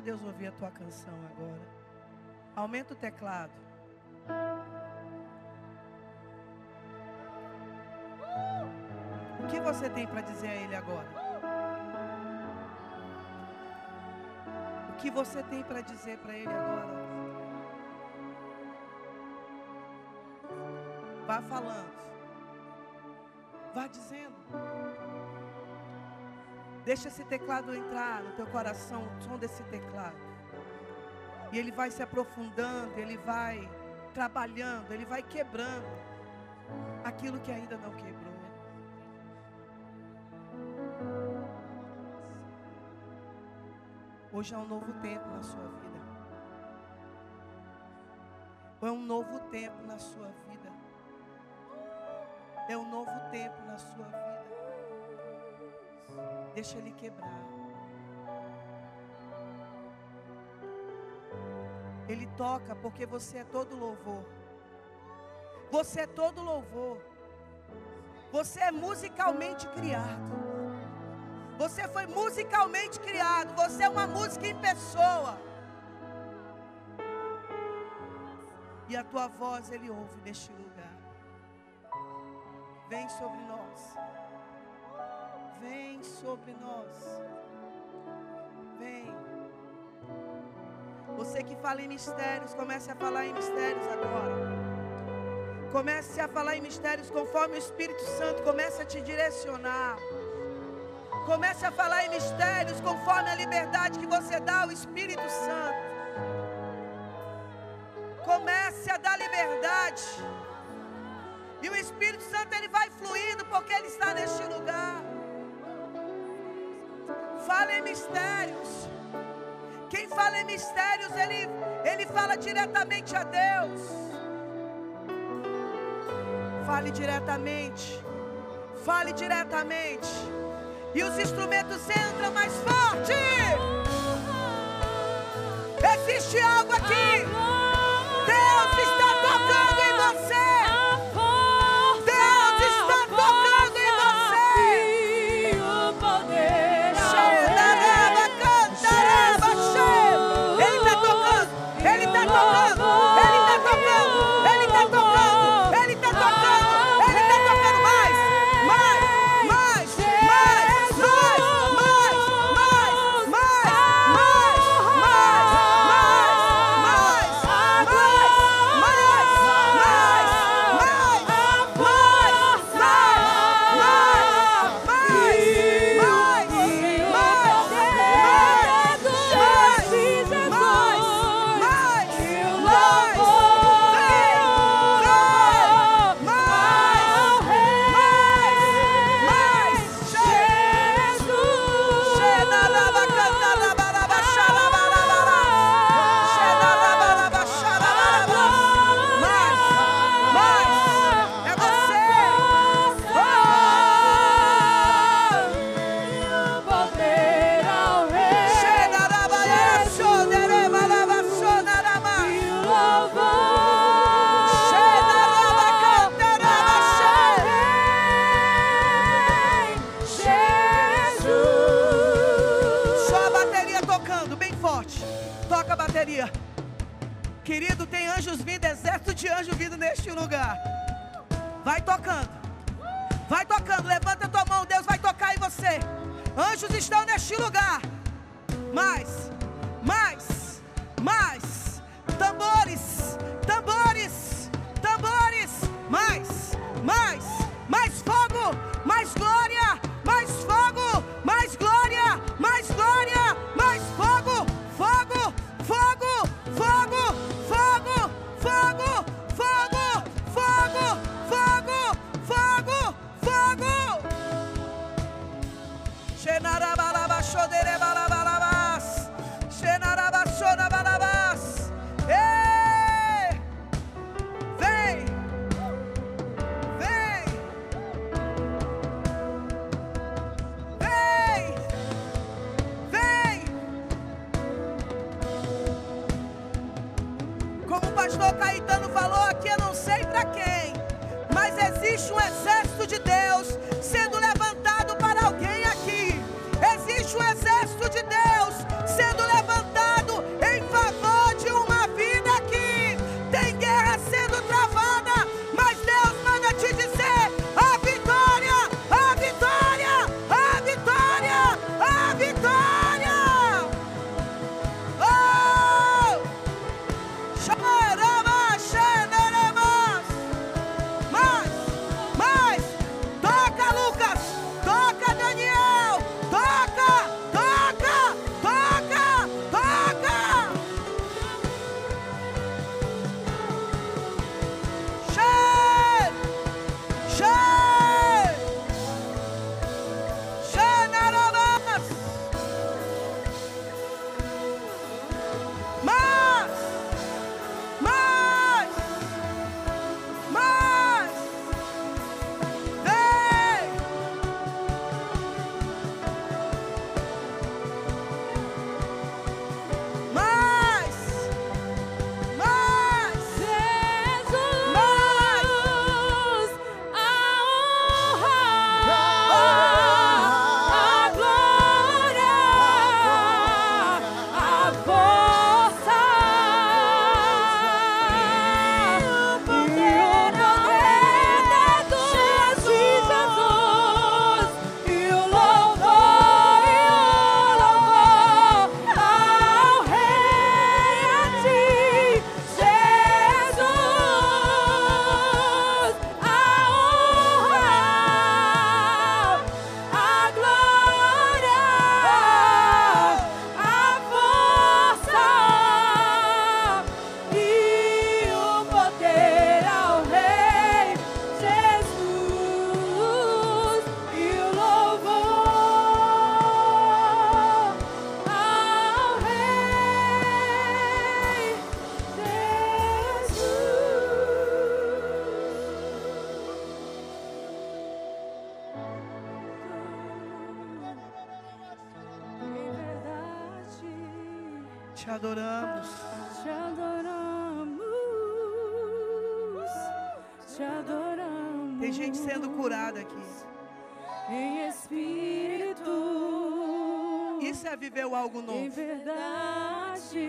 Speaker 6: Deixa Deus ouvir a tua canção agora. Aumenta o teclado. O que você tem para dizer a Ele agora? O que você tem para dizer para Ele agora? Vá falando. Vá dizendo. Deixa esse teclado entrar no teu coração, o som desse teclado. E ele vai se aprofundando, ele vai trabalhando, ele vai quebrando aquilo que ainda não quebrou. Hoje é um novo tempo na sua vida. É um novo tempo na sua vida. É um novo tempo na sua vida. Deixa ele quebrar. Ele toca porque você é todo louvor. Você é todo louvor. Você é musicalmente criado. Você foi musicalmente criado. Você é uma música em pessoa. E a tua voz ele ouve neste lugar. Vem sobre nós. Sobre nós. Vem. Você que fala em mistérios, comece a falar em mistérios agora. Comece a falar em mistérios conforme o Espírito Santo comece a te direcionar. Comece a falar em mistérios conforme a liberdade que você dá ao Espírito Santo. Comece a dar liberdade. E o Espírito Santo ele vai fluindo porque ele está neste lugar. Fala em mistérios. Quem fala em mistérios, ele, ele fala diretamente a Deus. Fale diretamente. Fale diretamente. E os instrumentos entram mais forte. Existe algo aqui. Lugar. Vai tocando. Vai tocando. Levanta a tua mão, Deus vai tocar em você. Anjos estão neste lugar. Mais,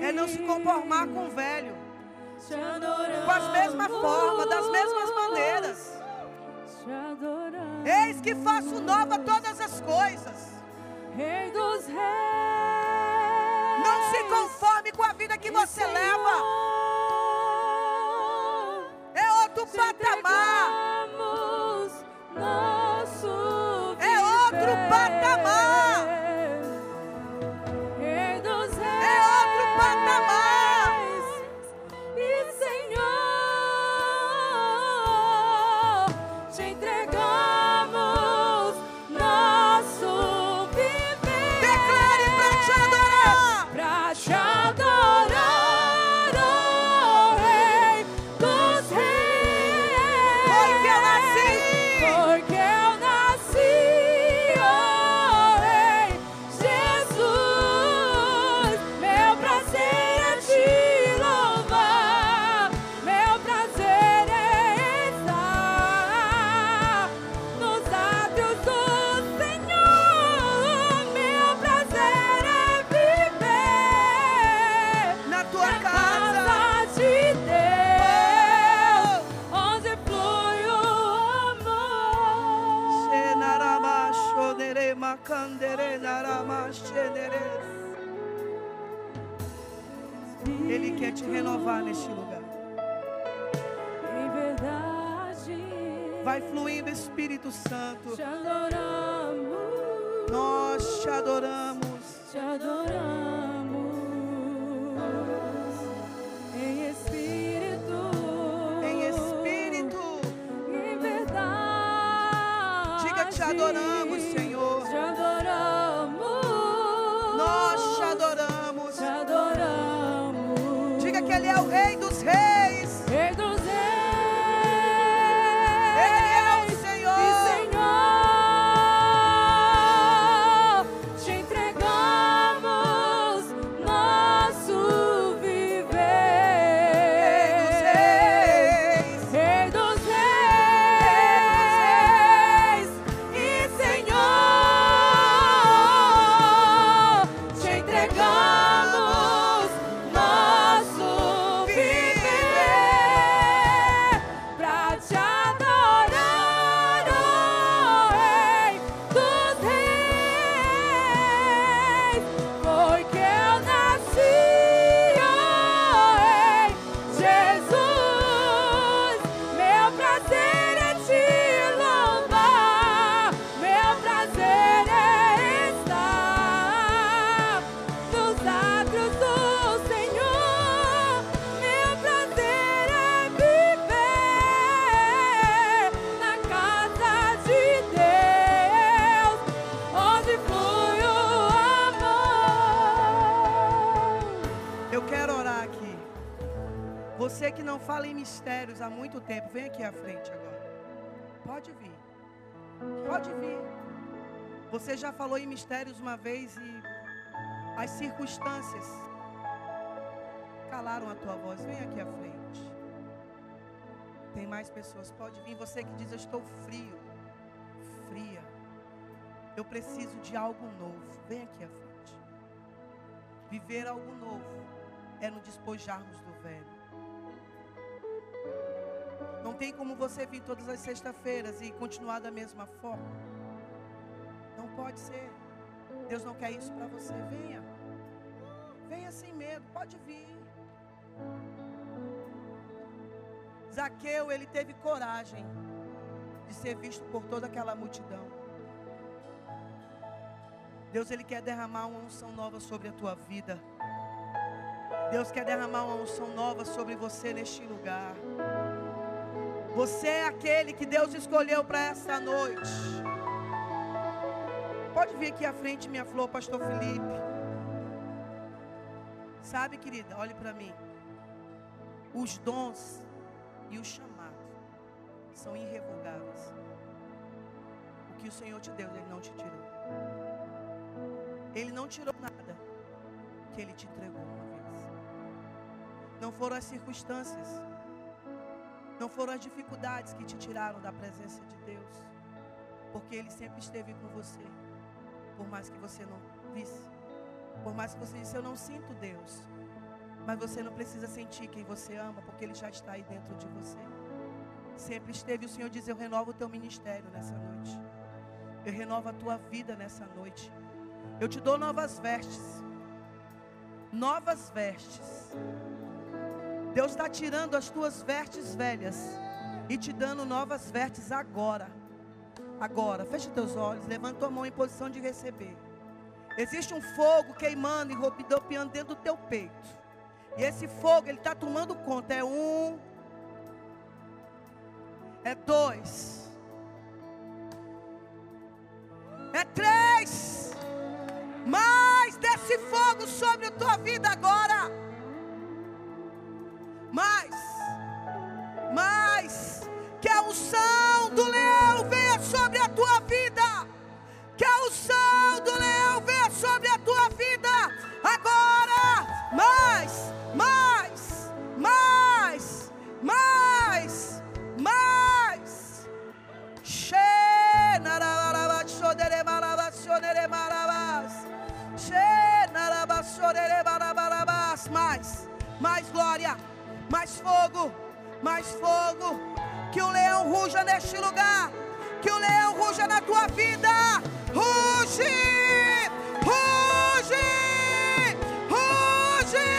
Speaker 6: É não se conformar com o velho. Com as mesmas formas, das mesmas maneiras. Eis que faço nova todas as coisas.
Speaker 2: Rei dos reis.
Speaker 6: Não se conforme com a vida que você leva. É outro patamar. Renovar neste lugar.
Speaker 2: Em verdade,
Speaker 6: Vai fluindo, Espírito Santo.
Speaker 2: te adoramos,
Speaker 6: Nós te adoramos.
Speaker 2: te adoramos.
Speaker 6: Há muito tempo, vem aqui à frente agora. Pode vir. Pode vir. Você já falou em mistérios uma vez e as circunstâncias calaram a tua voz. Vem aqui à frente. Tem mais pessoas. Pode vir. Você que diz: Eu estou frio, fria. Eu preciso de algo novo. Vem aqui à frente. Viver algo novo é nos despojarmos do velho. Não tem como você vir todas as sextas-feiras e continuar da mesma forma. Não pode ser. Deus não quer isso para você. Venha. Venha sem medo. Pode vir. Zaqueu, ele teve coragem de ser visto por toda aquela multidão. Deus, ele quer derramar uma unção nova sobre a tua vida. Deus quer derramar uma unção nova sobre você neste lugar. Você é aquele que Deus escolheu para essa noite. Pode vir aqui à frente, minha flor, Pastor Felipe. Sabe, querida, olhe para mim. Os dons e o chamado são irrevogáveis. O que o Senhor te deu, Ele não te tirou. Ele não tirou nada que Ele te entregou uma vez. Não foram as circunstâncias. Não foram as dificuldades que te tiraram da presença de Deus. Porque Ele sempre esteve com você. Por mais que você não visse. Por mais que você disse, eu não sinto Deus. Mas você não precisa sentir quem você ama, porque Ele já está aí dentro de você. Sempre esteve. O Senhor diz: Eu renovo o teu ministério nessa noite. Eu renovo a tua vida nessa noite. Eu te dou novas vestes. Novas vestes. Deus está tirando as tuas vestes velhas e te dando novas vestes agora. Agora, feche teus olhos, levanta a mão em posição de receber. Existe um fogo queimando e rodopiando dentro do teu peito. E esse fogo, ele está tomando conta. É um, é dois, é três. Mais desse fogo sobre a tua vida agora. Glória, mais fogo, mais fogo. Que o leão ruja neste lugar. Que o leão ruja na tua vida. Ruge! Ruge! Ruge!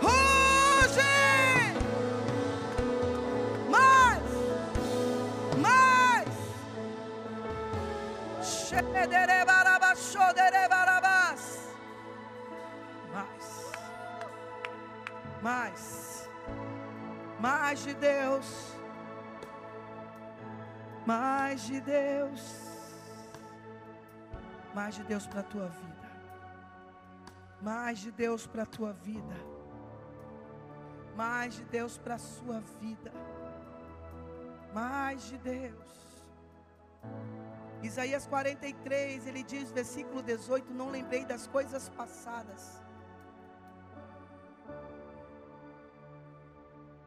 Speaker 6: Ruge! Mais! Mais! Shederebarabas, Mais. Mais de Deus. Mais de Deus. Mais de Deus para a tua vida. Mais de Deus para a tua vida. Mais de Deus para a sua vida. Mais de Deus. Isaías 43, ele diz, versículo 18: Não lembrei das coisas passadas,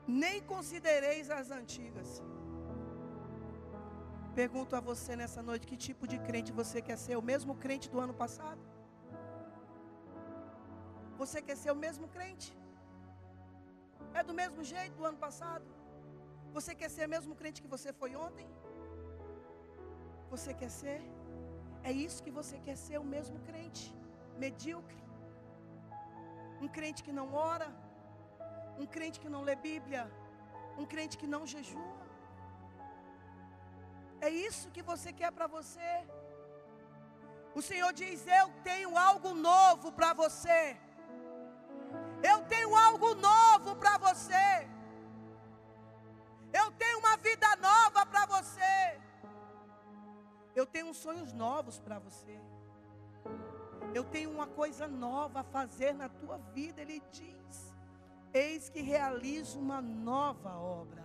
Speaker 6: nem considereis as antigas. Pergunto a você nessa noite: que tipo de crente você quer ser? O mesmo crente do ano passado? Você quer ser o mesmo crente? É do mesmo jeito do ano passado? Você quer ser o mesmo crente que você foi ontem? Você quer ser? É isso que você quer ser, o mesmo crente, medíocre. Um crente que não ora, um crente que não lê Bíblia, um crente que não jejua. É isso que você quer para você. O Senhor diz: Eu tenho algo novo para você. Eu tenho algo novo para você. Eu tenho uma vida nova para você. Eu tenho sonhos novos para você. Eu tenho uma coisa nova a fazer na tua vida. Ele diz: Eis que realizo uma nova obra.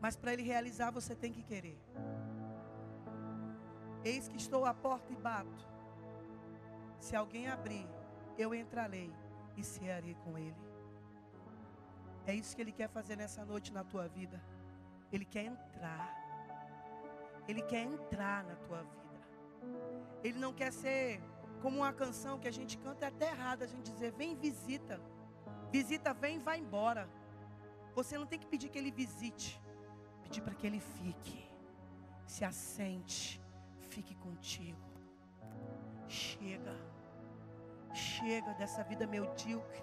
Speaker 6: Mas para ele realizar, você tem que querer. Eis que estou à porta e bato. Se alguém abrir, eu entrarei e cearei com ele. É isso que ele quer fazer nessa noite na tua vida. Ele quer entrar. Ele quer entrar na tua vida. Ele não quer ser como uma canção que a gente canta é até errado a gente dizer, vem visita. Visita, vem, vai embora. Você não tem que pedir que ele visite. Pedir para que ele fique. Se assente. Fique contigo. Chega. Chega dessa vida medíocre.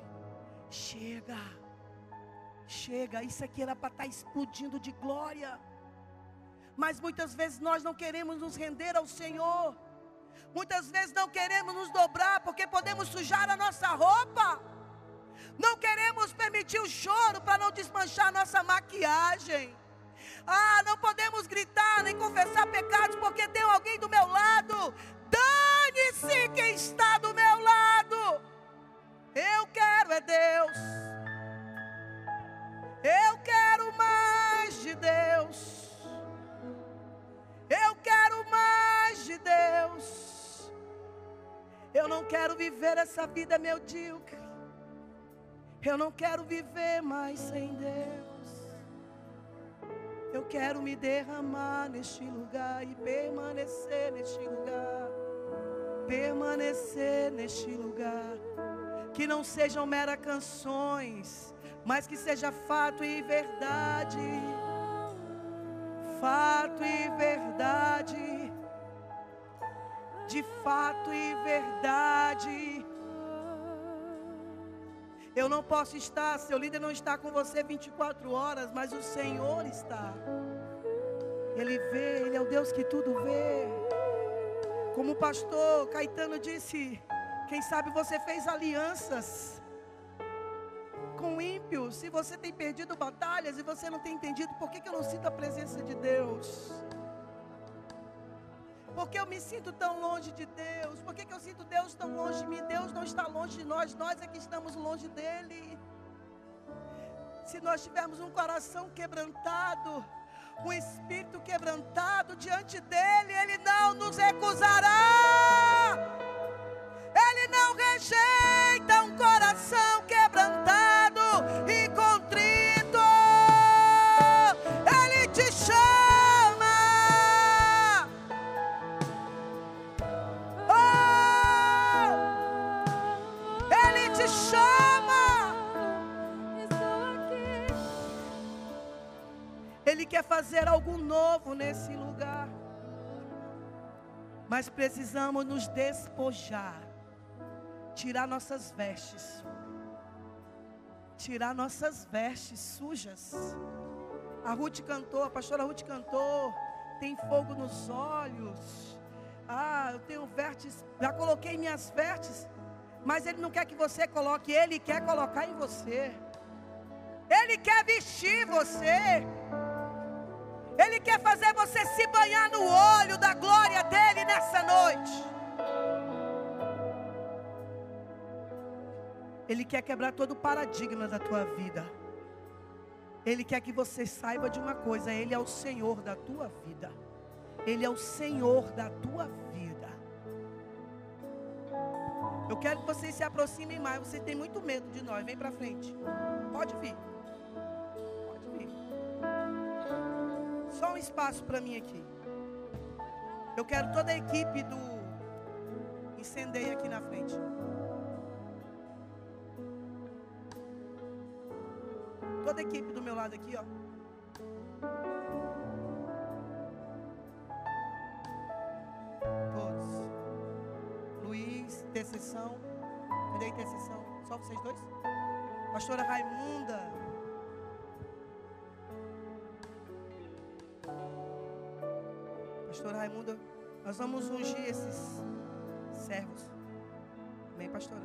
Speaker 6: Chega. Chega. Isso aqui era para estar explodindo de glória. Mas muitas vezes nós não queremos nos render ao Senhor. Muitas vezes não queremos nos dobrar porque podemos sujar a nossa roupa. Não queremos permitir o choro para não desmanchar nossa maquiagem. Ah, não podemos gritar nem confessar pecados porque tem alguém do meu lado. Dane-se quem está do meu lado. Eu quero é Deus. Eu quero mais de Deus. Eu quero mais de Deus. Eu não quero viver essa vida medíocre. Eu não quero viver mais sem Deus. Eu quero me derramar neste lugar e permanecer neste lugar. Permanecer neste lugar. Que não sejam meras canções, mas que seja fato e verdade. Fato e verdade. De fato e verdade. Eu não posso estar, seu líder não está com você 24 horas, mas o Senhor está. Ele vê, Ele é o Deus que tudo vê. Como o pastor Caetano disse, quem sabe você fez alianças com ímpios, se você tem perdido batalhas e você não tem entendido por que, que eu não sinto a presença de Deus. Porque eu me sinto tão longe de Deus? Por que, que eu sinto Deus tão longe de mim? Deus não está longe de nós, nós é que estamos longe dEle. Se nós tivermos um coração quebrantado, um espírito quebrantado diante dEle, Ele não nos recusará. Ele não rejeita um coração quebrantado Mas precisamos nos despojar, tirar nossas vestes, tirar nossas vestes sujas. A Ruth cantou, a pastora Ruth cantou, tem fogo nos olhos. Ah, eu tenho vestes, já coloquei minhas vestes, mas Ele não quer que você coloque, Ele quer colocar em você. Ele quer vestir você. Ele quer fazer você se banhar no olho da glória dele nessa noite. Ele quer quebrar todo o paradigma da tua vida. Ele quer que você saiba de uma coisa: Ele é o Senhor da tua vida. Ele é o Senhor da tua vida. Eu quero que vocês se aproximem mais. Você tem muito medo de nós. Vem para frente. Pode vir. Só um espaço para mim aqui. Eu quero toda a equipe do Incendeia aqui na frente. Toda a equipe do meu lado aqui, ó. Todos. Luiz, intercessão. Cadê a intercessão? Só vocês dois? Pastora Raimunda. Pastora Raimunda, nós vamos ungir esses servos. Amém, pastora?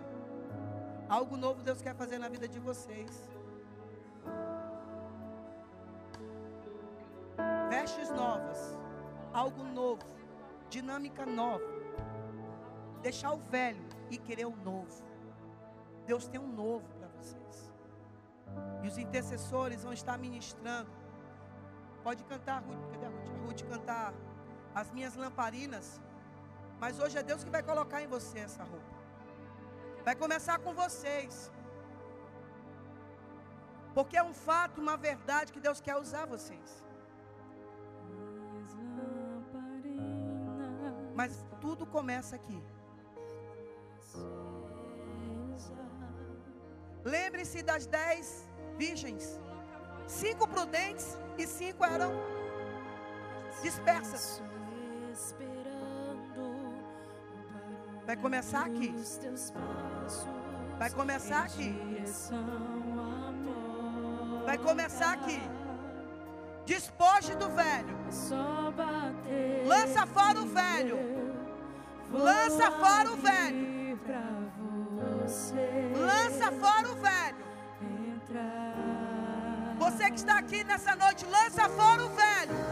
Speaker 6: Algo novo Deus quer fazer na vida de vocês. Vestes novas, algo novo, dinâmica nova. Deixar o velho e querer o novo. Deus tem um novo para vocês. E os intercessores vão estar ministrando. Pode cantar, Ruth, cadê a Ruth? A Ruth cantar as minhas lamparinas. Mas hoje é Deus que vai colocar em você essa roupa. Vai começar com vocês. Porque é um fato, uma verdade que Deus quer usar vocês. Mas tudo começa aqui. Lembre-se das dez virgens. Cinco prudentes e cinco eram dispersas. Vai começar aqui. Vai começar aqui. Vai começar aqui. Despoje do velho.
Speaker 2: É.
Speaker 6: Lança fora o velho. Lança fora o velho. Lança fora o velho. Você que está aqui nessa noite, lança fora o velho.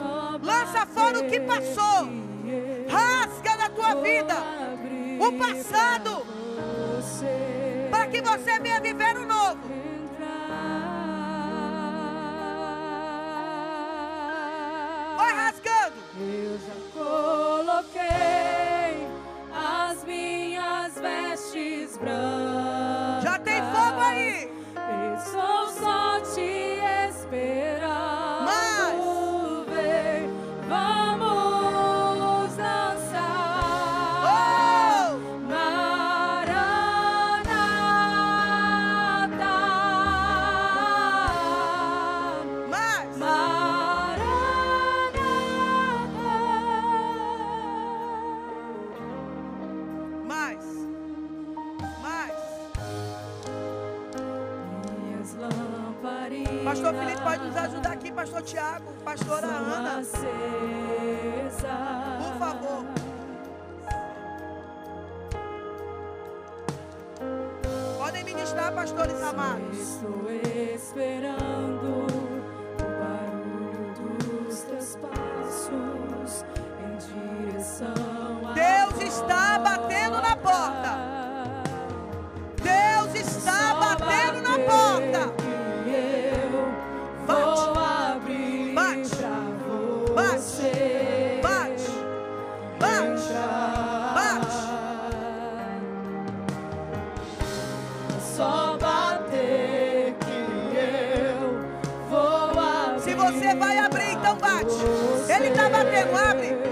Speaker 6: Lança fora o que passou. Rasga da tua vida o passado. Para que você venha viver o novo. Vai rasgando.
Speaker 2: Eu já coloquei as minhas vestes brancas.
Speaker 6: Já tem fogo
Speaker 2: aí.
Speaker 6: Eu sou só te
Speaker 2: pastor Tiago, pastora Ana. Por favor. Podem ministrar, pastores amados.
Speaker 6: Estou esperando o barulho dos teus passos em direção
Speaker 2: Deus está batendo na porta. Não abre!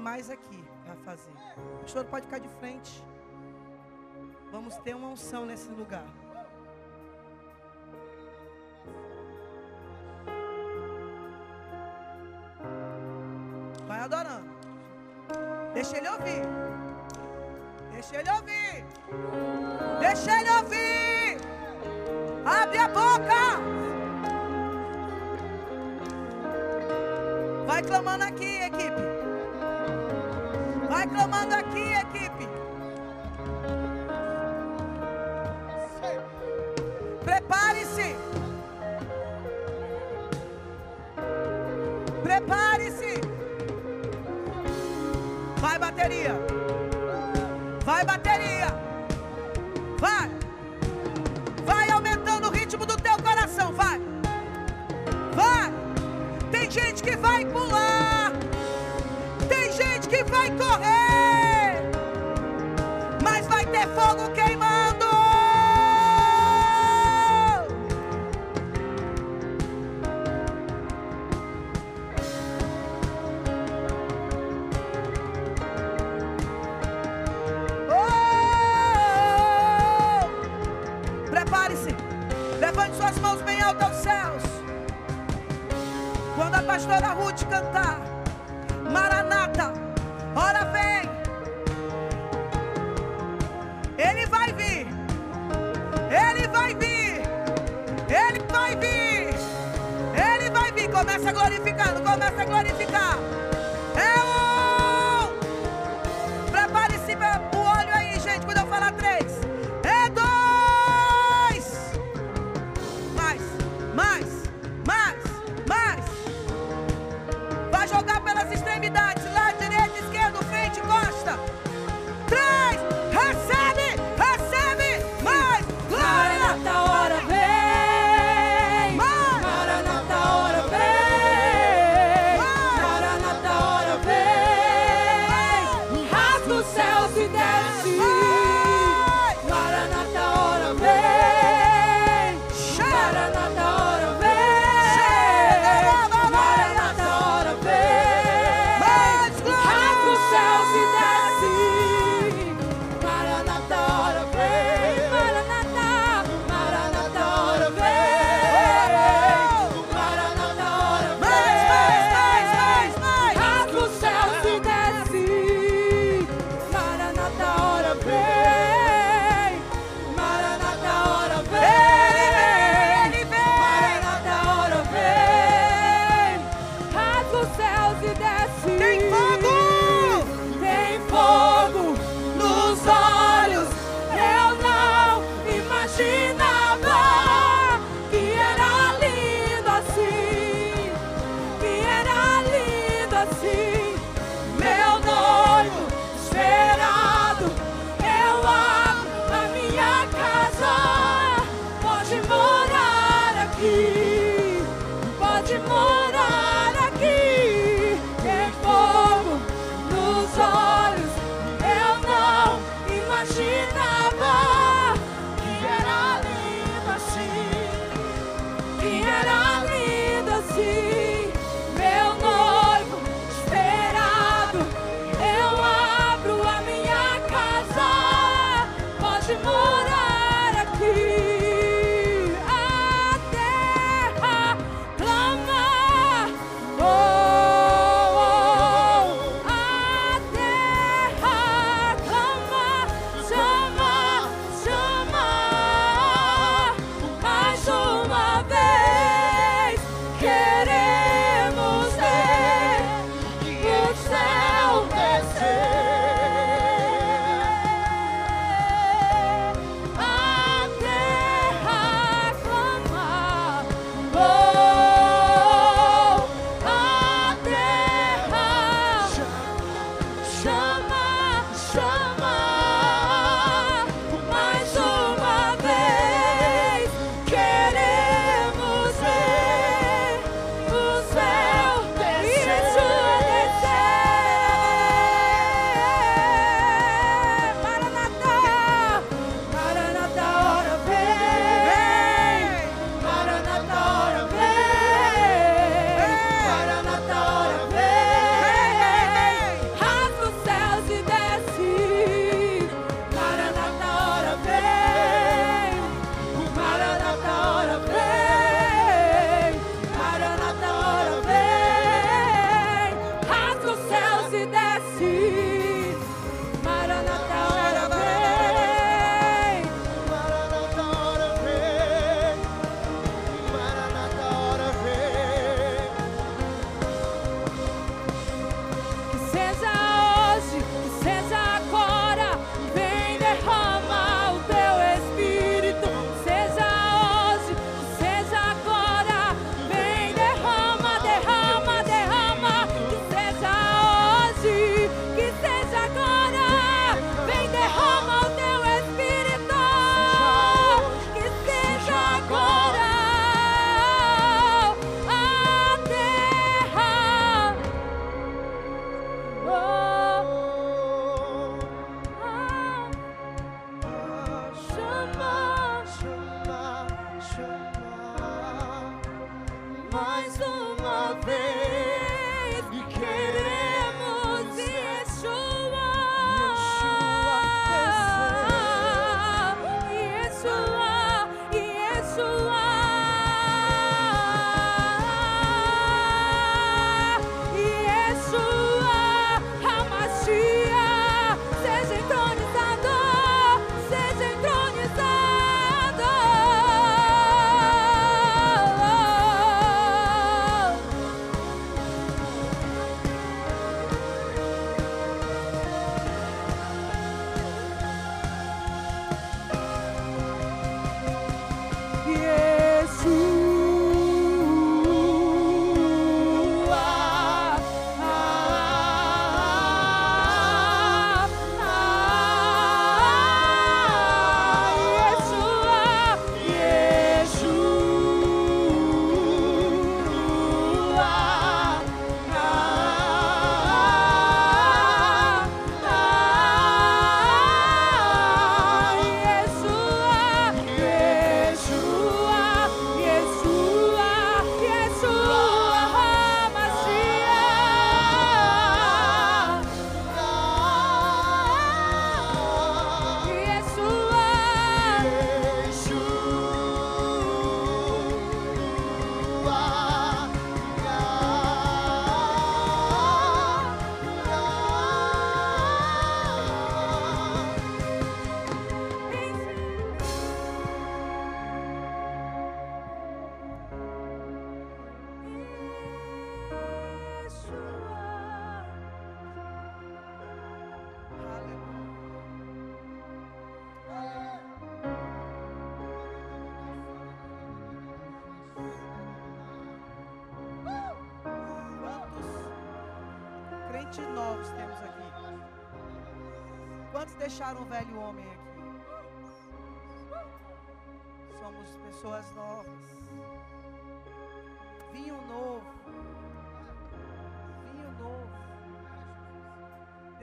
Speaker 2: mais
Speaker 6: aqui
Speaker 2: a fazer. O pastor pode ficar de frente. Vamos ter uma unção nesse lugar. Vai adorando. Deixa ele ouvir. Deixa ele ouvir. Deixa ele ouvir. Abre a boca. Vai clamando aqui, equipe. Vai clamando aqui, equipe. Prepare-se. Prepare-se. Vai, bateria. Vai, bateria. pastora Ruth cantar. Maranata, ora vem. Ele vai vir. Ele vai vir. Ele vai vir. Ele vai vir. Começa glorificando, começa a glorificar.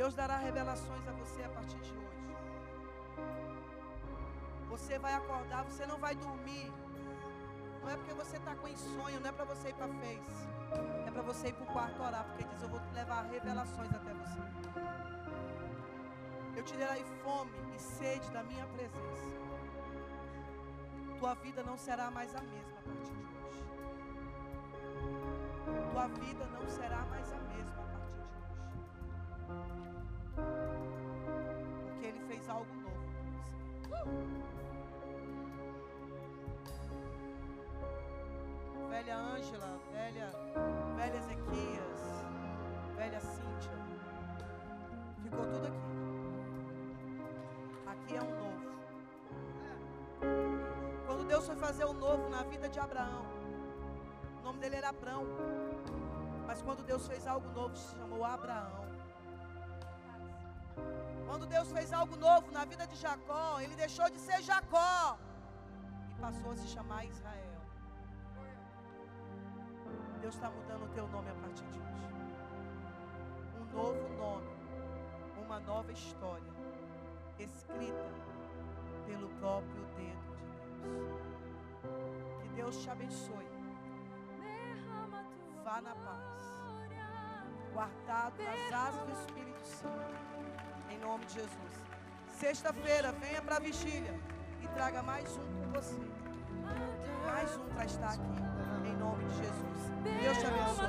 Speaker 6: Deus dará revelações a você a partir de hoje. Você vai acordar, você não vai dormir. Não é porque você está com insônia, não é para você ir para Face. É para você ir para o quarto orar, porque diz: Eu vou levar revelações até você. Eu te darei fome e sede da minha presença. Tua vida não será mais a mesma a partir de hoje. Tua vida não será mais a a Porque Ele fez algo novo velha Ângela, velha, velha Ezequias, velha Cíntia. Ficou tudo aqui. Aqui é um novo. Quando Deus foi fazer o novo na vida de Abraão, o nome dele era Abrão. Mas quando Deus fez algo novo, se chamou Abraão. Quando Deus fez algo novo na vida de Jacó, ele deixou de ser Jacó e passou a se chamar Israel. Deus está mudando o teu nome a partir de hoje. Um novo nome, uma nova história, escrita pelo próprio dedo de Deus. Que Deus te abençoe. Vá na paz, guardado nas asas do Espírito Santo, em nome de Jesus. Sexta-feira, venha para a vigília e traga mais um com você. Mais um para estar aqui, em nome de Jesus. Deus te abençoe.